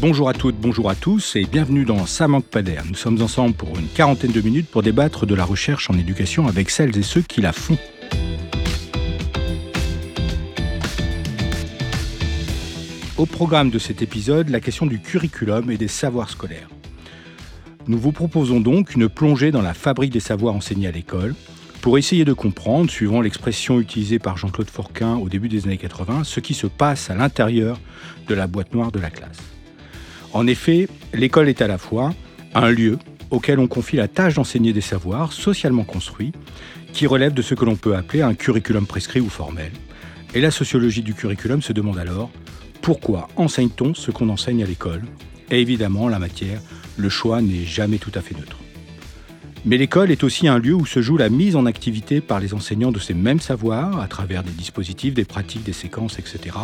Bonjour à toutes, bonjour à tous et bienvenue dans pas d'air. Nous sommes ensemble pour une quarantaine de minutes pour débattre de la recherche en éducation avec celles et ceux qui la font. Au programme de cet épisode, la question du curriculum et des savoirs scolaires. Nous vous proposons donc une plongée dans la fabrique des savoirs enseignés à l'école pour essayer de comprendre, suivant l'expression utilisée par Jean-Claude Forquin au début des années 80, ce qui se passe à l'intérieur de la boîte noire de la classe. En effet, l'école est à la fois un lieu auquel on confie la tâche d'enseigner des savoirs socialement construits qui relèvent de ce que l'on peut appeler un curriculum prescrit ou formel. Et la sociologie du curriculum se demande alors pourquoi enseigne-t-on ce qu'on enseigne à l'école? Et évidemment, la matière, le choix n'est jamais tout à fait neutre. Mais l'école est aussi un lieu où se joue la mise en activité par les enseignants de ces mêmes savoirs, à travers des dispositifs, des pratiques, des séquences, etc.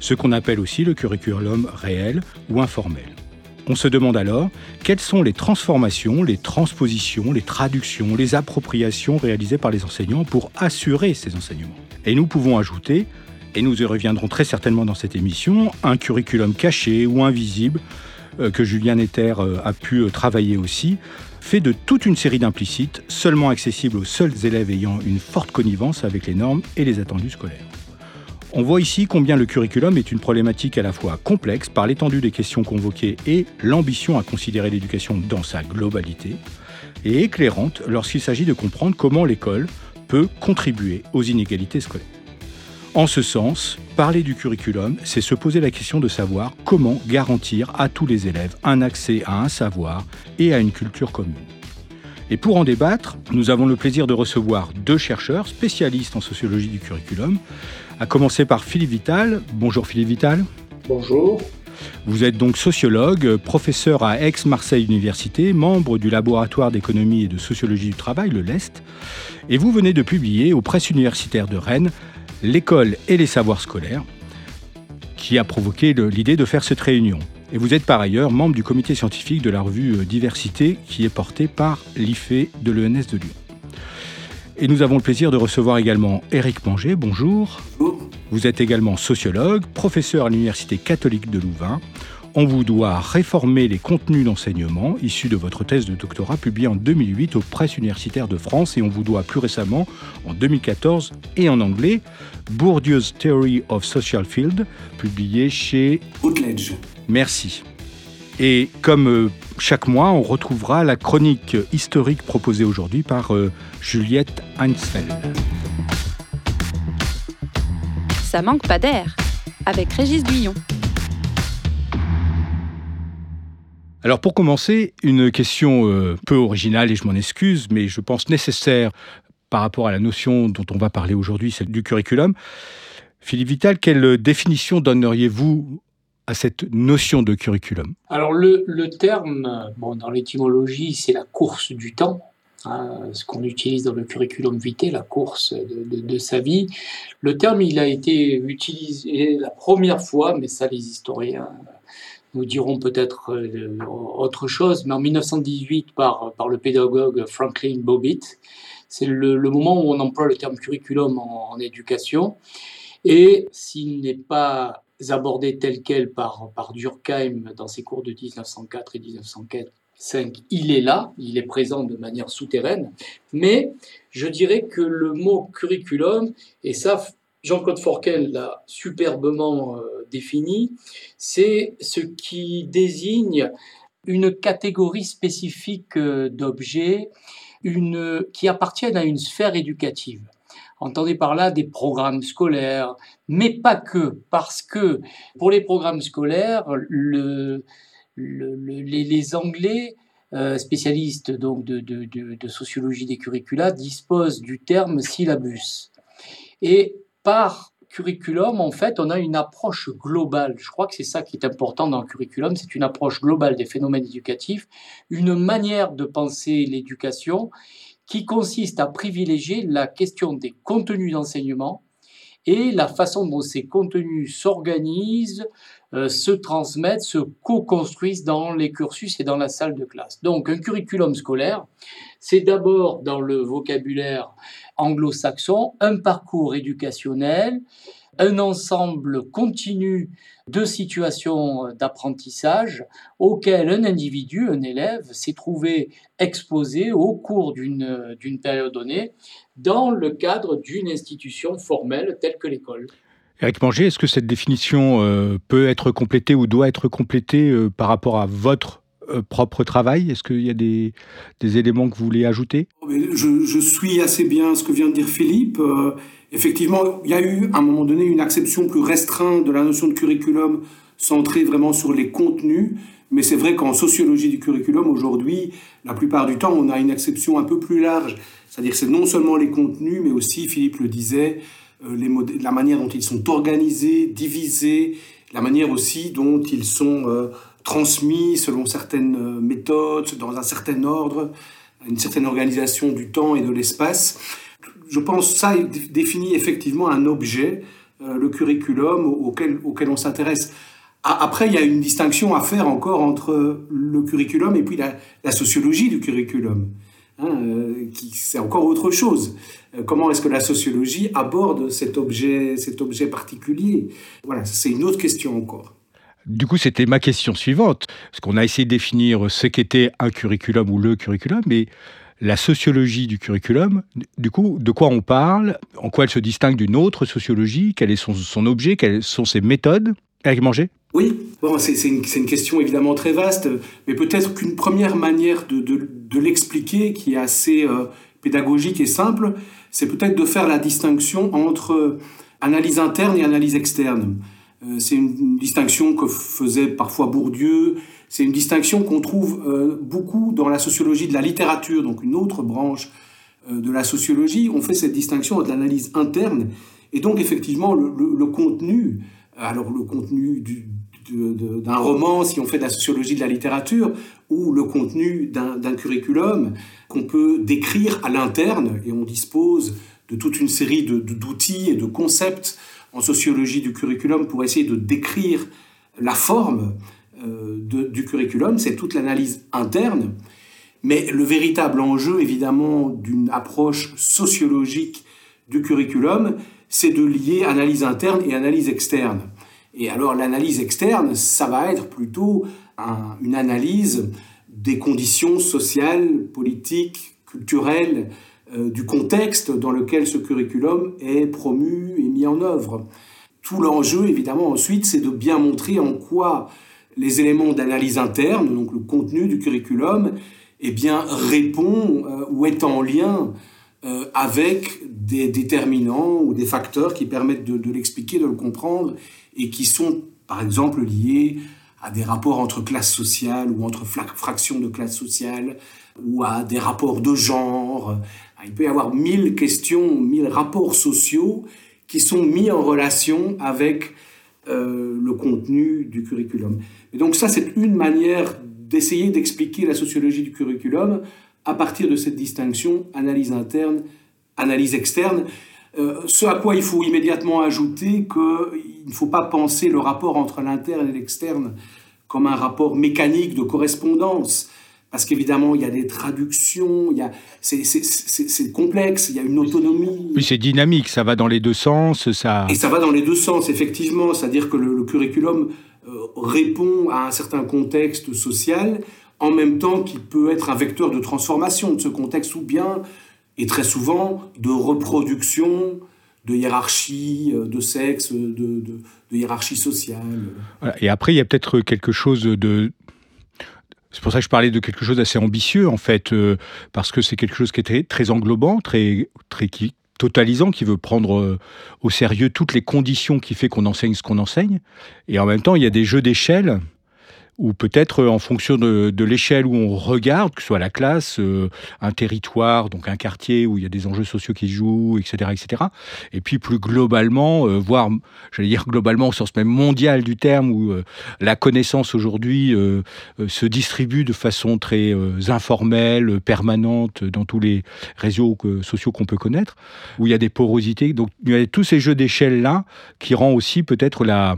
Ce qu'on appelle aussi le curriculum réel ou informel. On se demande alors quelles sont les transformations, les transpositions, les traductions, les appropriations réalisées par les enseignants pour assurer ces enseignements? Et nous pouvons ajouter et nous y reviendrons très certainement dans cette émission, un curriculum caché ou invisible euh, que Julien Etter euh, a pu euh, travailler aussi, fait de toute une série d'implicites, seulement accessibles aux seuls élèves ayant une forte connivence avec les normes et les attendus scolaires. On voit ici combien le curriculum est une problématique à la fois complexe par l'étendue des questions convoquées et l'ambition à considérer l'éducation dans sa globalité, et éclairante lorsqu'il s'agit de comprendre comment l'école peut contribuer aux inégalités scolaires. En ce sens, parler du curriculum, c'est se poser la question de savoir comment garantir à tous les élèves un accès à un savoir et à une culture commune. Et pour en débattre, nous avons le plaisir de recevoir deux chercheurs spécialistes en sociologie du curriculum, à commencer par Philippe Vital. Bonjour Philippe Vital. Bonjour. Vous êtes donc sociologue, professeur à Aix-Marseille Université, membre du laboratoire d'économie et de sociologie du travail, le LEST, et vous venez de publier aux presses universitaires de Rennes l'école et les savoirs scolaires, qui a provoqué l'idée de faire cette réunion. Et vous êtes par ailleurs membre du comité scientifique de la revue Diversité, qui est portée par l'IFE de l'ENS de Lyon. Et nous avons le plaisir de recevoir également Éric Manger. Bonjour. Bonjour. Vous êtes également sociologue, professeur à l'Université catholique de Louvain, on vous doit réformer les contenus d'enseignement issus de votre thèse de doctorat publiée en 2008 aux presses universitaires de France et on vous doit plus récemment, en 2014 et en anglais, Bourdieu's Theory of Social Field, publié chez Routledge. Merci. Et comme euh, chaque mois, on retrouvera la chronique historique proposée aujourd'hui par euh, Juliette Heinzfeld. Ça manque pas d'air avec Régis Guillon. Alors pour commencer, une question euh, peu originale et je m'en excuse, mais je pense nécessaire par rapport à la notion dont on va parler aujourd'hui, celle du curriculum. Philippe Vital, quelle définition donneriez-vous à cette notion de curriculum Alors le, terme, bon, dans l'étymologie, c'est la course du temps. Hein, ce qu'on utilise dans le curriculum vitae, la course de, de, sa vie. Le terme, il a été utilisé la première fois, mais ça les historiens nous dirons peut-être euh, autre chose, mais en 1918 par, par le pédagogue Franklin Bobbitt. C'est le, moment où on emploie le terme curriculum en, éducation. Et s'il n'est pas abordé tel quel par, Durkheim dans ses cours de 1904 et 1905, il est là, il est présent de manière souterraine, mais je dirais que le mot curriculum, et ça Jean-Claude Forquel l'a superbement euh, défini, c'est ce qui désigne une catégorie spécifique euh, d'objets qui appartiennent à une sphère éducative. Entendez par là des programmes scolaires, mais pas que, parce que pour les programmes scolaires, les, Anglais euh, spécialistes donc de, de, sociologie des curricula disposent du terme syllabus. Et par curriculum, en fait, on a une approche globale. Je crois que c'est ça qui est important dans le curriculum, c'est une approche globale des phénomènes éducatifs, une manière de penser l'éducation qui consiste à privilégier la question des contenus d'enseignement et la façon dont ces contenus s'organisent, euh, se transmettent, se co-construisent dans les cursus et dans la salle de classe. Donc un curriculum scolaire, c'est d'abord dans le vocabulaire anglo-saxon un parcours éducationnel un ensemble continu de situations d'apprentissage auxquelles un individu, un élève, s'est trouvé exposé au cours d'une période donnée dans le cadre d'une institution formelle telle que l'école. Eric Manger, est-ce que cette définition euh, peut être complétée ou doit être complétée euh, par rapport à votre euh, propre travail? Est-ce qu'il y a des, éléments que vous voulez ajouter? Je, je, suis assez bien ce que vient de dire Philippe. Effectivement, il y a eu à un moment donné une acception plus restreinte de la notion de curriculum centrée vraiment sur les contenus. Mais c'est vrai qu'en sociologie du curriculum, aujourd'hui, la plupart du temps, on a une acception un peu plus large. C'est-à-dire que c'est non seulement les contenus, mais aussi, Philippe le disait, euh, la manière dont ils sont organisés, divisés, la manière aussi dont ils sont euh, transmis selon certaines euh, méthodes, dans un certain ordre, une certaine organisation du temps et de l'espace. Je pense ça définit effectivement un objet, le curriculum auquel, on s'intéresse. Après, il y a une distinction à faire encore entre le curriculum et puis la, la sociologie du curriculum. Hein, euh, c'est encore autre chose. Euh, comment est-ce que la sociologie aborde cet objet, cet objet particulier? Voilà, c'est une autre question encore. Du coup, c'était ma question suivante, parce qu'on a essayé de définir ce qu'était un curriculum ou le curriculum, mais la sociologie du curriculum, du coup, de quoi on parle, en quoi elle se distingue d'une autre sociologie, quel est son, objet, quelles sont ses méthodes. Eric Manger? Oui, bon, c'est une, question évidemment très vaste, mais peut-être qu'une première manière de, l'expliquer, qui est assez euh, pédagogique et simple, c'est peut-être de faire la distinction entre analyse interne et analyse externe. Euh, c'est une distinction que faisait parfois Bourdieu, c'est une distinction qu'on trouve euh, beaucoup dans la sociologie de la littérature, donc une autre branche de la sociologie. On fait cette distinction entre l'analyse interne et donc effectivement le contenu alors le contenu d'un roman, si on fait de la sociologie de la littérature, ou le contenu d'un curriculum qu'on peut décrire à l'interne, et on dispose de toute une série d'outils et de concepts en sociologie du curriculum pour essayer de décrire la forme euh, du curriculum, c'est toute l'analyse interne. Mais le véritable enjeu, évidemment, d'une approche sociologique du curriculum, c'est de lier analyse interne et analyse externe. Et alors l'analyse externe, ça va être plutôt une analyse des conditions sociales, politiques, culturelles, du contexte dans lequel ce curriculum est promu et mis en œuvre. Tout l'enjeu, évidemment, ensuite, c'est de bien montrer en quoi les éléments d'analyse interne, donc le contenu du curriculum, eh bien, répond euh, ou est en lien euh, avec des déterminants ou des facteurs qui permettent de, l'expliquer, de le comprendre, et qui sont, par exemple, liés à des rapports entre classes sociales ou entre fractions de classes sociales, ou à des rapports de genre. Il peut y avoir mille questions, mille rapports sociaux qui sont mis en relation avec euh, le contenu du curriculum. Et donc ça, c'est une manière d'essayer d'expliquer la sociologie du curriculum à partir de cette distinction analyse interne, analyse externe. Euh, ce à quoi il faut immédiatement ajouter qu'il ne faut pas penser le rapport entre l'interne et l'externe comme un rapport mécanique de correspondance, parce qu'évidemment, il y a des traductions, il c'est, complexe, il y a une autonomie. Oui, c'est dynamique, ça va dans les deux sens. Ça... Et ça va dans les deux sens, effectivement, c'est-à-dire que le, curriculum euh, répond à un certain contexte social, en même temps qu'il peut être un vecteur de transformation de ce contexte, ou bien, et très souvent, de reproduction de hiérarchie, euh, de sexe, de, hiérarchie sociale. Et après, il y a peut-être quelque chose de... C'est pour ça que je parlais de quelque chose d'assez ambitieux, en fait, euh, parce que c'est quelque chose qui est très, englobant, très, très totalisant, qui veut prendre euh, au sérieux toutes les conditions qui fait qu'on enseigne ce qu'on enseigne. Et en même temps, il y a des jeux d'échelle ou peut-être euh, en fonction de, l'échelle où on regarde, que ce soit la classe, euh, un territoire, donc un quartier où il y a des enjeux sociaux qui jouent, etc., etc. Et puis plus globalement, euh, voire, j'allais dire globalement au sens même mondial du terme, où la connaissance aujourd'hui se distribue de façon très informelle, permanente dans tous les réseaux sociaux qu'on peut connaître, où il y a des porosités. Donc il y a tous ces jeux d'échelle là qui rend aussi peut-être la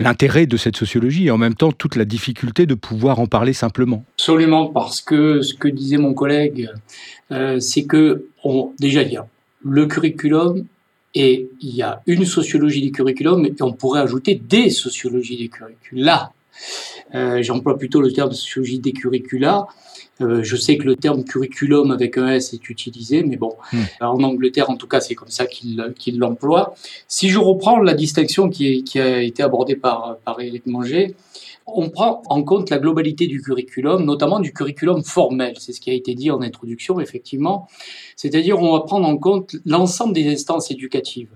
l'intérêt de cette sociologie et en même temps toute la difficulté de pouvoir en parler simplement. Absolument, parce que ce que disait mon collègue, euh, c'est que déjà il y a le curriculum Et il y a une sociologie des curriculums et on pourrait ajouter des sociologies des curricula. Euh, J'emploie plutôt le terme sociologie des curricula. Euh, je sais que le terme curriculum avec un S est utilisé, mais bon, hmm. en Angleterre, en tout cas, c'est comme ça qu'il l'emploie. Si je reprends la distinction qui, qui a été abordée par, par Éric Manger, on prend en compte la globalité du curriculum, notamment du curriculum formel. C'est ce qui a été dit en introduction, effectivement. C'est-à-dire, on va prendre en compte l'ensemble des instances éducatives.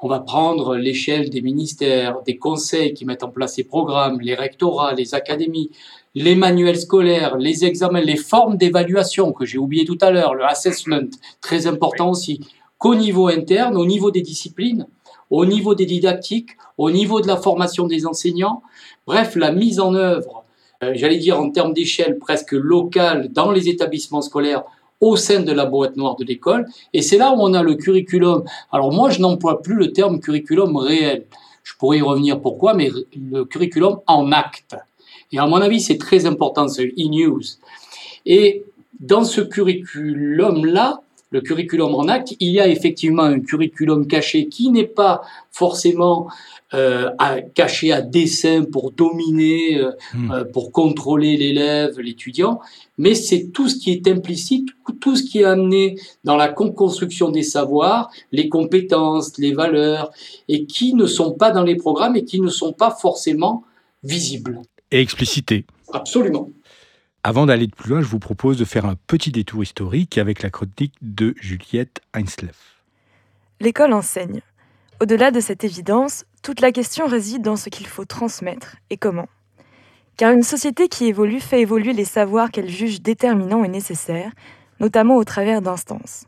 On va prendre l'échelle des ministères, des conseils qui mettent en place ces programmes, les rectorats, les académies, les manuels scolaires, les examens, les formes d'évaluation que j'ai oublié tout à l'heure, le assessment, très important aussi, qu'au niveau interne, au niveau des disciplines, au niveau des didactiques, au niveau de la formation des enseignants, bref, la mise en œuvre, euh, j'allais dire en termes d'échelle presque locale dans les établissements scolaires au sein de la boîte noire de l'école. Et c'est là où on a le curriculum. Alors moi, je n'emploie plus le terme curriculum réel. Je pourrais y revenir pourquoi, mais le curriculum en acte. Et à mon avis, c'est très important, ce e-news. Et dans ce curriculum-là, le curriculum en acte, il y a effectivement un curriculum caché qui n'est pas forcément euh, à, caché à dessein pour dominer, euh, hmm. euh, pour contrôler l'élève, l'étudiant, mais c'est tout ce qui est implicite, tout ce qui est amené dans la construction des savoirs, les compétences, les valeurs, et qui ne sont pas dans les programmes et qui ne sont pas forcément visibles. Et explicités. Absolument. Avant d'aller de plus loin, je vous propose de faire un petit détour historique avec la chronique de Juliette Heinsleff. L'école enseigne. Au-delà de cette évidence, toute la question réside dans ce qu'il faut transmettre et comment. Car une société qui évolue fait évoluer les savoirs qu'elle juge déterminants et nécessaires, notamment au travers d'instances.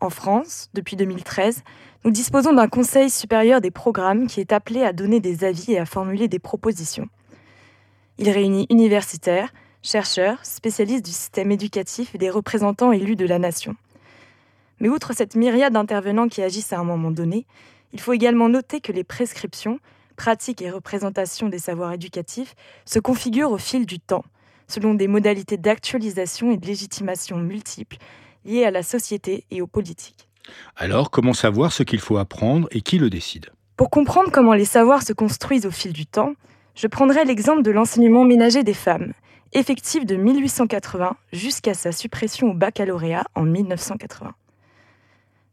En France, depuis 2013, nous disposons d'un Conseil supérieur des programmes qui est appelé à donner des avis et à formuler des propositions. Il réunit universitaires, chercheurs, spécialistes du système éducatif et des représentants élus de la nation. Mais outre cette myriade d'intervenants qui agissent à un moment donné, il faut également noter que les prescriptions, pratiques et représentations des savoirs éducatifs se configurent au fil du temps, selon des modalités d'actualisation et de légitimation multiples liées à la société et aux politiques. Alors, comment savoir ce qu'il faut apprendre et qui le décide? Pour comprendre comment les savoirs se construisent au fil du temps, je prendrai l'exemple de l'enseignement ménager des femmes, effectif de 1880 jusqu'à sa suppression au baccalauréat en 1980.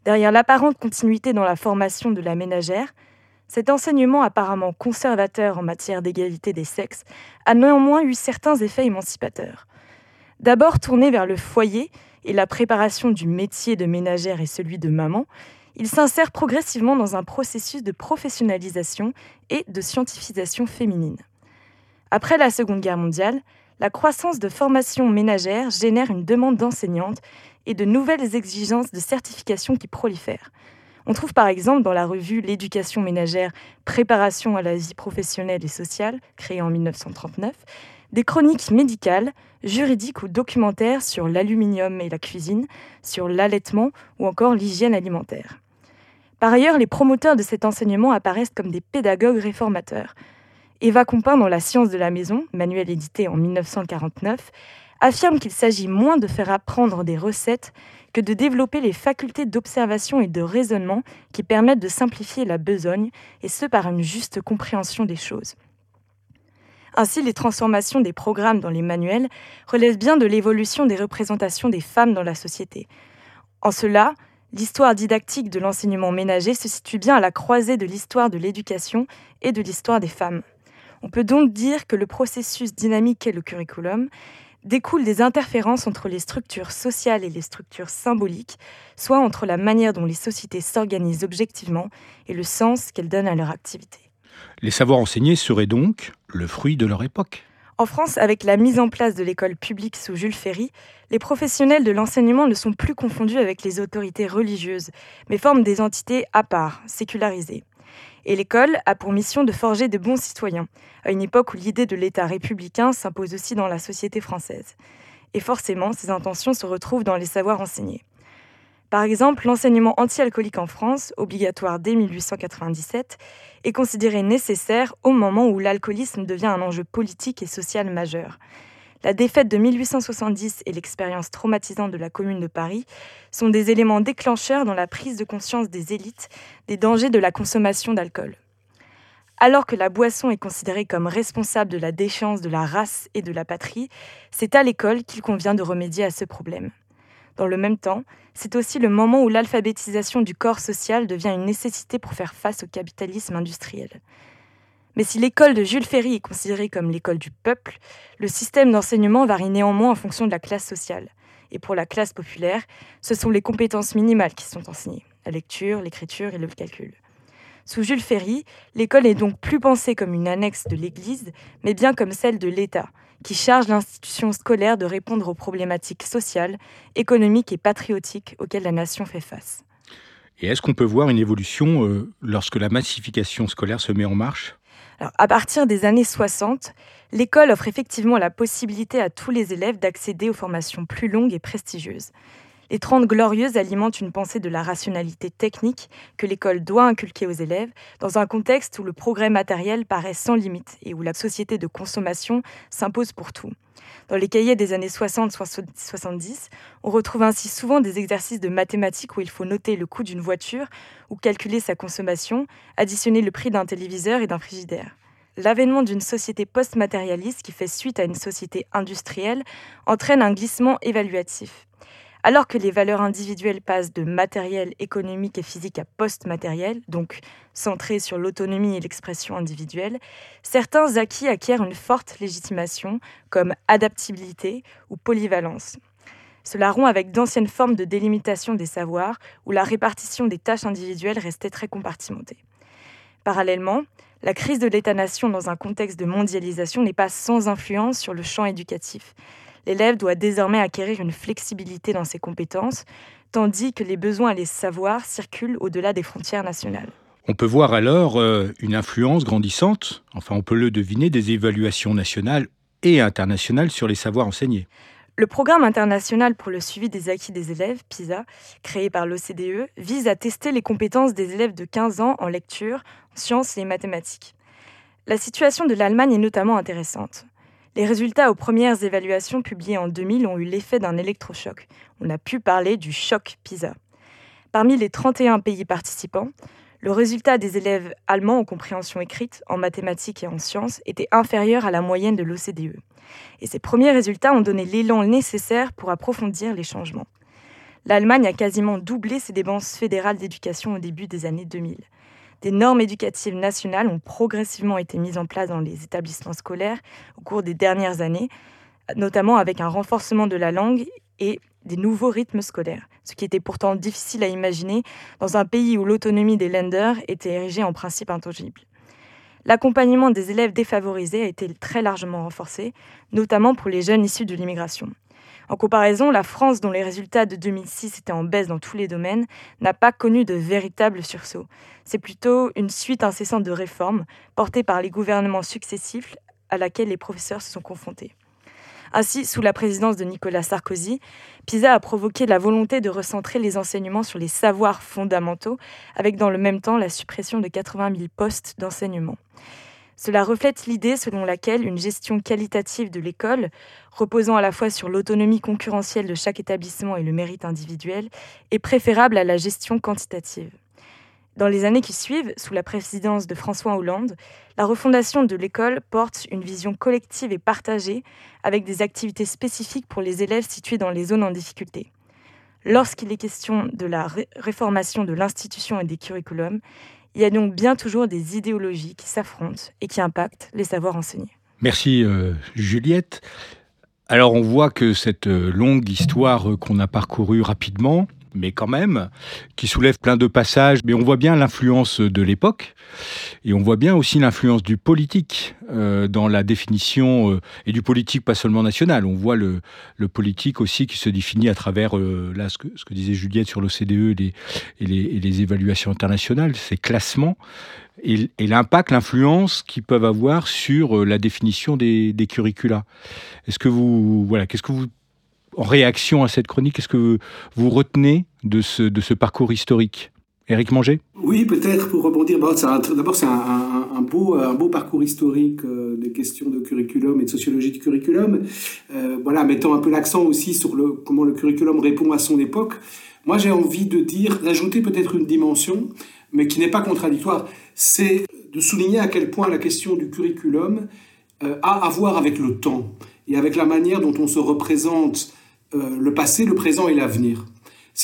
Derrière l'apparente continuité dans la formation de la ménagère, cet enseignement apparemment conservateur en matière d'égalité des sexes a néanmoins eu certains effets émancipateurs. D'abord tourné vers le foyer et la préparation du métier de ménagère et celui de maman, il s'insère progressivement dans un processus de professionnalisation et de scientifisation féminine. Après la Seconde Guerre mondiale, la croissance de formation ménagère génère une demande d'enseignantes et de nouvelles exigences de certification qui prolifèrent. On trouve par exemple dans la revue L'éducation ménagère, préparation à la vie professionnelle et sociale, créée en 1939, des chroniques médicales, juridiques ou documentaires sur l'aluminium et la cuisine, sur l'allaitement ou encore l'hygiène alimentaire. Par ailleurs, les promoteurs de cet enseignement apparaissent comme des pédagogues réformateurs, Eva Compin, dans La science de la maison, manuel édité en 1949, affirme qu'il s'agit moins de faire apprendre des recettes que de développer les facultés d'observation et de raisonnement qui permettent de simplifier la besogne, et ce par une juste compréhension des choses. Ainsi, les transformations des programmes dans les manuels relèvent bien de l'évolution des représentations des femmes dans la société. En cela, l'histoire didactique de l'enseignement ménager se situe bien à la croisée de l'histoire de l'éducation et de l'histoire des femmes. On peut donc dire que le processus dynamique qu'est le curriculum découle des interférences entre les structures sociales et les structures symboliques, soit entre la manière dont les sociétés s'organisent objectivement et le sens qu'elles donnent à leur activité. Les savoirs enseignés seraient donc le fruit de leur époque en France, avec la mise en place de l'école publique sous Jules Ferry, les professionnels de l'enseignement ne sont plus confondus avec les autorités religieuses, mais forment des entités à part, sécularisées. Et l'école a pour mission de forger de bons citoyens, à une époque où l'idée de l'État républicain s'impose aussi dans la société française. Et forcément, ces intentions se retrouvent dans les savoirs enseignés. Par exemple, l'enseignement anti-alcoolique en France, obligatoire dès 1897, est considéré nécessaire au moment où l'alcoolisme devient un enjeu politique et social majeur. La défaite de 1870 et l'expérience traumatisante de la Commune de Paris sont des éléments déclencheurs dans la prise de conscience des élites des dangers de la consommation d'alcool. Alors que la boisson est considérée comme responsable de la déchéance de la race et de la patrie, c'est à l'école qu'il convient de remédier à ce problème. Dans le même temps, c'est aussi le moment où l'alphabétisation du corps social devient une nécessité pour faire face au capitalisme industriel. Mais si l'école de Jules Ferry est considérée comme l'école du peuple, le système d'enseignement varie néanmoins en fonction de la classe sociale. Et pour la classe populaire, ce sont les compétences minimales qui sont enseignées, la lecture, l'écriture et le calcul. Sous Jules Ferry, l'école est donc plus pensée comme une annexe de l'Église, mais bien comme celle de l'État, qui charge l'institution scolaire de répondre aux problématiques sociales, économiques et patriotiques auxquelles la nation fait face. Et est-ce qu'on peut voir une évolution euh, lorsque la massification scolaire se met en marche? Alors, À partir des années 60, l'école offre effectivement la possibilité à tous les élèves d'accéder aux formations plus longues et prestigieuses. Les Trente Glorieuses alimentent une pensée de la rationalité technique que l'école doit inculquer aux élèves dans un contexte où le progrès matériel paraît sans limite et où la société de consommation s'impose pour tout. Dans les cahiers des années 60-70, on retrouve ainsi souvent des exercices de mathématiques où il faut noter le coût d'une voiture ou calculer sa consommation, additionner le prix d'un téléviseur et d'un frigidaire. L'avènement d'une société post-matérialiste qui fait suite à une société industrielle entraîne un glissement évaluatif. Alors que les valeurs individuelles passent de matériel, économique et physique à post-matériel, donc centrées sur l'autonomie et l'expression individuelle, certains acquis acquièrent une forte légitimation, comme adaptabilité ou polyvalence. Cela rompt avec d'anciennes formes de délimitation des savoirs, où la répartition des tâches individuelles restait très compartimentée. Parallèlement, la crise de l'État-nation dans un contexte de mondialisation n'est pas sans influence sur le champ éducatif l'élève doit désormais acquérir une flexibilité dans ses compétences, tandis que les besoins et les savoirs circulent au-delà des frontières nationales. On peut voir alors euh, une influence grandissante, enfin on peut le deviner, des évaluations nationales et internationales sur les savoirs enseignés. Le programme international pour le suivi des acquis des élèves, PISA, créé par l'OCDE, vise à tester les compétences des élèves de 15 ans en lecture, en sciences et mathématiques. La situation de l'Allemagne est notamment intéressante. Les résultats aux premières évaluations publiées en 2000 ont eu l'effet d'un électrochoc. On a pu parler du choc PISA. Parmi les 31 pays participants, le résultat des élèves allemands en compréhension écrite, en mathématiques et en sciences était inférieur à la moyenne de l'OCDE. Et ces premiers résultats ont donné l'élan nécessaire pour approfondir les changements. L'Allemagne a quasiment doublé ses dépenses fédérales d'éducation au début des années 2000. Des normes éducatives nationales ont progressivement été mises en place dans les établissements scolaires au cours des dernières années, notamment avec un renforcement de la langue et des nouveaux rythmes scolaires, ce qui était pourtant difficile à imaginer dans un pays où l'autonomie des lenders était érigée en principe intangible. L'accompagnement des élèves défavorisés a été très largement renforcé, notamment pour les jeunes issus de l'immigration. En comparaison, la France, dont les résultats de 2006 étaient en baisse dans tous les domaines, n'a pas connu de véritable sursaut. C'est plutôt une suite incessante de réformes portées par les gouvernements successifs à laquelle les professeurs se sont confrontés. Ainsi, sous la présidence de Nicolas Sarkozy, PISA a provoqué la volonté de recentrer les enseignements sur les savoirs fondamentaux, avec dans le même temps la suppression de 80 000 postes d'enseignement. Cela reflète l'idée selon laquelle une gestion qualitative de l'école, reposant à la fois sur l'autonomie concurrentielle de chaque établissement et le mérite individuel, est préférable à la gestion quantitative. Dans les années qui suivent, sous la présidence de François Hollande, la refondation de l'école porte une vision collective et partagée avec des activités spécifiques pour les élèves situés dans les zones en difficulté. Lorsqu'il est question de la réformation de l'institution et des curriculums, il y a donc bien toujours des idéologies qui s'affrontent et qui impactent les savoirs enseignés. Merci euh, Juliette. Alors on voit que cette euh, longue histoire euh, qu'on a parcourue rapidement, mais quand même, qui soulève plein de passages. Mais on voit bien l'influence de l'époque et on voit bien aussi l'influence du politique euh, dans la définition euh, et du politique pas seulement national. On voit le, politique aussi qui se définit à travers euh, là ce que, disait Juliette sur l'OCDE et, les évaluations internationales, ces classements et, et l'impact, l'influence qu'ils peuvent avoir sur la définition des, des curricula. Est-ce que vous voilà, qu'est-ce que vous en réaction à cette chronique, qu'est-ce que vous retenez de ce, de ce parcours historique? Éric Manger? Oui, peut-être pour rebondir. D'abord, c'est un, beau, un beau parcours historique euh, des questions de curriculum et de sociologie du curriculum. Euh, voilà, mettant un peu l'accent aussi sur le, comment le curriculum répond à son époque. Moi, j'ai envie de dire, d'ajouter peut-être une dimension, mais qui n'est pas contradictoire, c'est de souligner à quel point la question du curriculum euh, a à voir avec le temps et avec la manière dont on se représente le passé, le présent et l'avenir.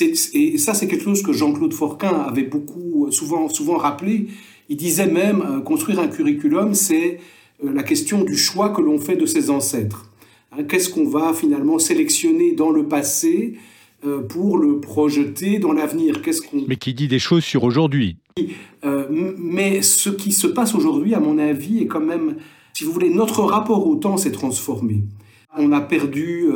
Et ça, c'est quelque chose que Jean-Claude Forquin avait beaucoup, euh, souvent, souvent rappelé. Il disait même, euh, construire un curriculum, c'est euh, la question du choix que l'on fait de ses ancêtres. Hein, qu'est-ce qu'on va finalement sélectionner dans le passé pour le projeter dans l'avenir? Qu'est-ce qu'on Mais qui dit des choses sur aujourd'hui? mais ce qui se passe aujourd'hui, à mon avis, est quand même, si vous voulez, notre rapport au temps s'est transformé. On a perdu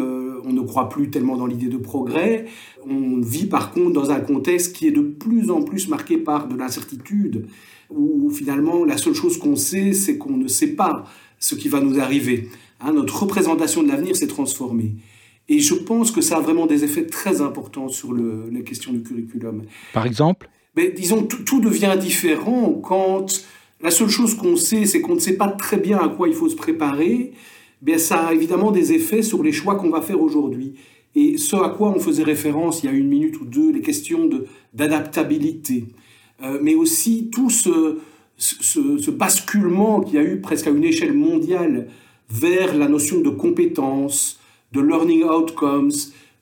on ne croit plus tellement dans l'idée de progrès. On vit par contre dans un contexte qui est de plus en plus marqué par de l'incertitude, où finalement la seule chose qu'on sait, c'est qu'on ne sait pas ce qui va nous arriver. Hein, notre représentation de l'avenir s'est transformée. Et je pense que ça a vraiment des effets très importants sur le, la question du curriculum. Par exemple? Mais, Disons, tout, tout devient différent quand la seule chose qu'on sait, c'est qu'on ne sait pas très bien à quoi il faut se préparer ça a évidemment des effets sur les choix qu'on va faire aujourd'hui. Et ce à quoi on faisait référence il y a une minute ou deux, les questions d'adaptabilité, euh, mais aussi tout ce, ce, ce basculement qu'il y a eu presque à une échelle mondiale vers la notion de compétence, de learning outcomes,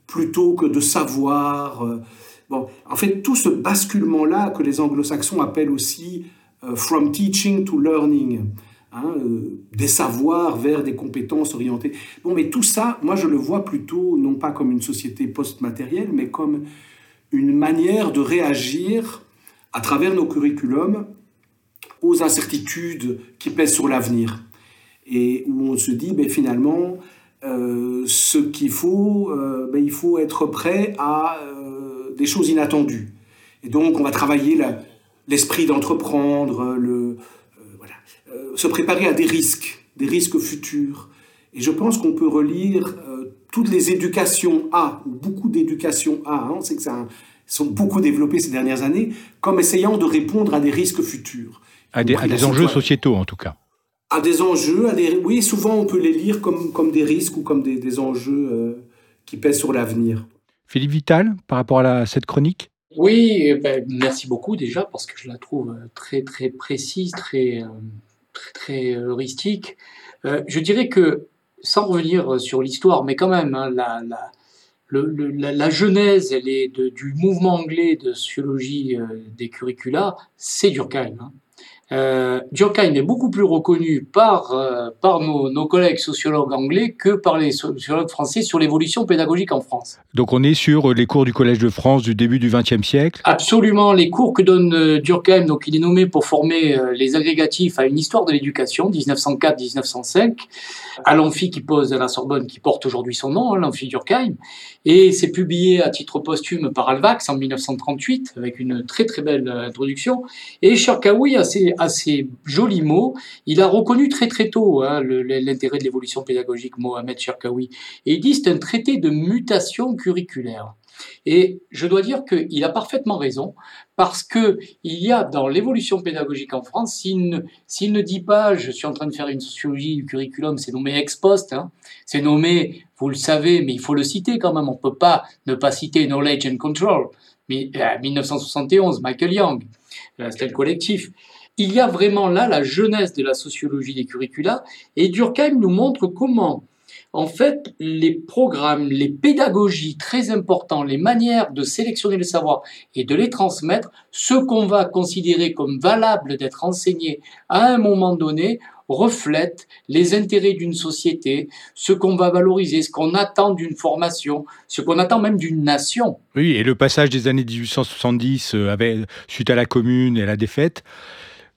plutôt que de savoir. Euh, bon, en fait, tout ce basculement-là que les anglo-saxons appellent aussi euh, from teaching to learning, Hein, euh, des savoirs vers des compétences orientées. Bon, mais tout ça, moi je le vois plutôt non pas comme une société post-matérielle, mais comme une manière de réagir à travers nos curriculums aux incertitudes qui pèsent sur l'avenir. Et où on se dit, ben, finalement, euh, ce qu'il faut, euh, ben, il faut être prêt à des choses inattendues. Et donc, on va travailler l'esprit d'entreprendre, le, se préparer à des risques, des risques futurs. Et je pense qu'on peut relire euh, toutes les éducations A, ou beaucoup d'éducations A, hein, on sait que ça sont beaucoup développées ces dernières années, comme essayant de répondre à des risques futurs. À des, enjeux sociétaux, en tout cas. À des enjeux, à des, oui, souvent on peut les lire comme, comme des risques ou comme des, enjeux euh, qui pèsent sur l'avenir. Philippe Vital, par rapport à cette chronique? Oui, eh ben, merci beaucoup déjà parce que je la trouve très très précise, très très, très heuristique. Euh, je dirais que, sans revenir sur l'histoire, mais quand même, hein, la, la, le, la, la, genèse elle est de, du mouvement anglais de sociologie euh, des curricula, c'est Durkheim. Hein. Euh, Durkheim est beaucoup plus reconnu par, euh, par nos, nos, collègues sociologues anglais que par les sociologues français sur l'évolution pédagogique en France. Donc on est sur les cours du Collège de France du début du XXe siècle? Absolument, les cours que donne euh, Durkheim, donc il est nommé pour former euh, les agrégatifs à une histoire de l'éducation, 1904-1905, à l'amphi qui pose à la Sorbonne, qui porte aujourd'hui son nom, hein, l'amphi Durkheim, et c'est publié à titre posthume par Alvax en 1938, avec une très très belle introduction, et Cherkaoui a ses, assez joli mot. Il a reconnu très très tôt hein, l'intérêt de l'évolution pédagogique, Mohamed Cherkaoui. Et il dit c'est un traité de mutation curriculaire. Et je dois dire qu'il a parfaitement raison, parce que il y a dans l'évolution pédagogique en France, s'il ne, ne dit pas, je suis en train de faire une sociologie du curriculum, c'est nommé ex post, hein, c'est nommé, vous le savez, mais il faut le citer quand même, on peut pas ne pas citer Knowledge and Control, mais 1971, euh, Michael Young, euh, c'était le collectif il y a vraiment là la jeunesse de la sociologie des curricula, et Durkheim nous montre comment, en fait, les programmes, les pédagogies très importants, les manières de sélectionner le savoir et de les transmettre, ce qu'on va considérer comme valable d'être enseigné à un moment donné, reflètent les intérêts d'une société, ce qu'on va valoriser, ce qu'on attend d'une formation, ce qu'on attend même d'une nation. Oui, et le passage des années 1870 euh, suite à la commune et à la défaite,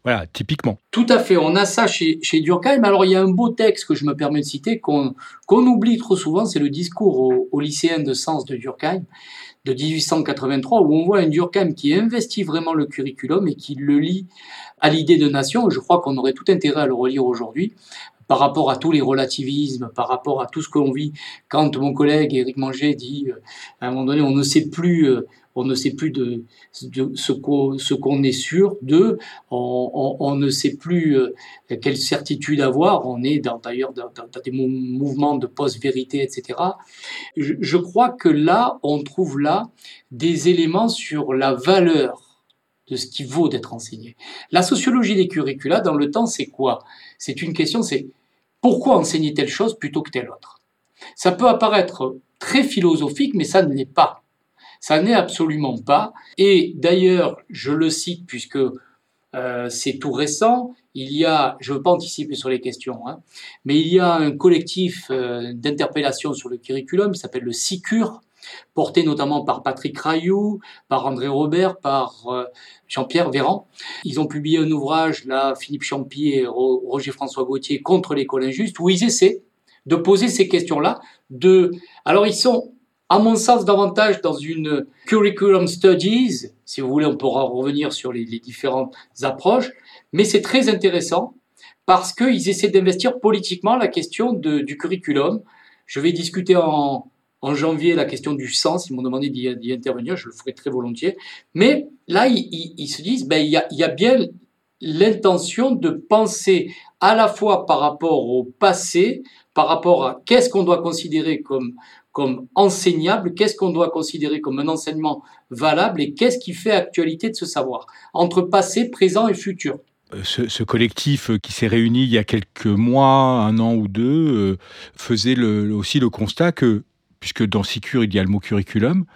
voilà, typiquement. Tout à fait, on a ça chez, Durkheim. Alors il y a un beau texte que je me permets de citer qu'on qu'on oublie trop souvent, c'est le discours aux au lycéens de sens de Durkheim de 1883, où on voit un Durkheim qui investit vraiment le curriculum et qui le lit à l'idée de nation. Je crois qu'on aurait tout intérêt à le relire aujourd'hui par rapport à tous les relativismes, par rapport à tout ce que l'on vit. Quand mon collègue Éric Manger dit, euh, à un moment donné, on ne sait plus, euh, on ne sait plus de, ce qu'on est sûr de, on, ne sait plus euh, quelle certitude avoir, on est d'ailleurs dans, des mouvements de post-vérité, etc. Je, crois que là, on trouve là des éléments sur la valeur de ce qui vaut d'être enseigné. La sociologie des curricula, dans le temps, c'est quoi? C'est une question, c'est pourquoi enseigner telle chose plutôt que telle autre? Ça peut apparaître très philosophique, mais ça ne l'est pas. Ça n'est absolument pas. Et d'ailleurs, je le cite puisque euh, c'est tout récent. Il y a, je ne veux pas anticiper sur les questions, hein, mais il y a un collectif euh, d'interpellation sur le curriculum qui s'appelle le SICUR, porté notamment par Patrick Rayou, par André Robert, par euh, Jean-Pierre Véran. Ils ont publié un ouvrage, là, Philippe Champy et Roger-François Gauthier, contre l'école injuste, où ils essaient de poser ces questions-là. De... Alors, ils sont, à mon sens, davantage dans une curriculum studies. Si vous voulez, on pourra revenir sur les, différentes approches. Mais c'est très intéressant parce qu'ils essaient d'investir politiquement la question du curriculum. Je vais discuter en, janvier la question du sens. Ils m'ont demandé d'y intervenir, je le ferai très volontiers. Mais là, ils, se disent, ben, il y a bien l'intention de penser à la fois par rapport au passé, par rapport à qu'est-ce qu'on doit considérer comme, comme enseignable, qu'est-ce qu'on doit considérer comme un enseignement valable et qu'est-ce qui fait actualité de ce savoir, entre passé, présent et futur. Euh, ce, collectif euh, qui s'est réuni il y a quelques mois, un an ou deux, euh, faisait aussi le constat que puisque dans Sicure, il y a le mot curriculum.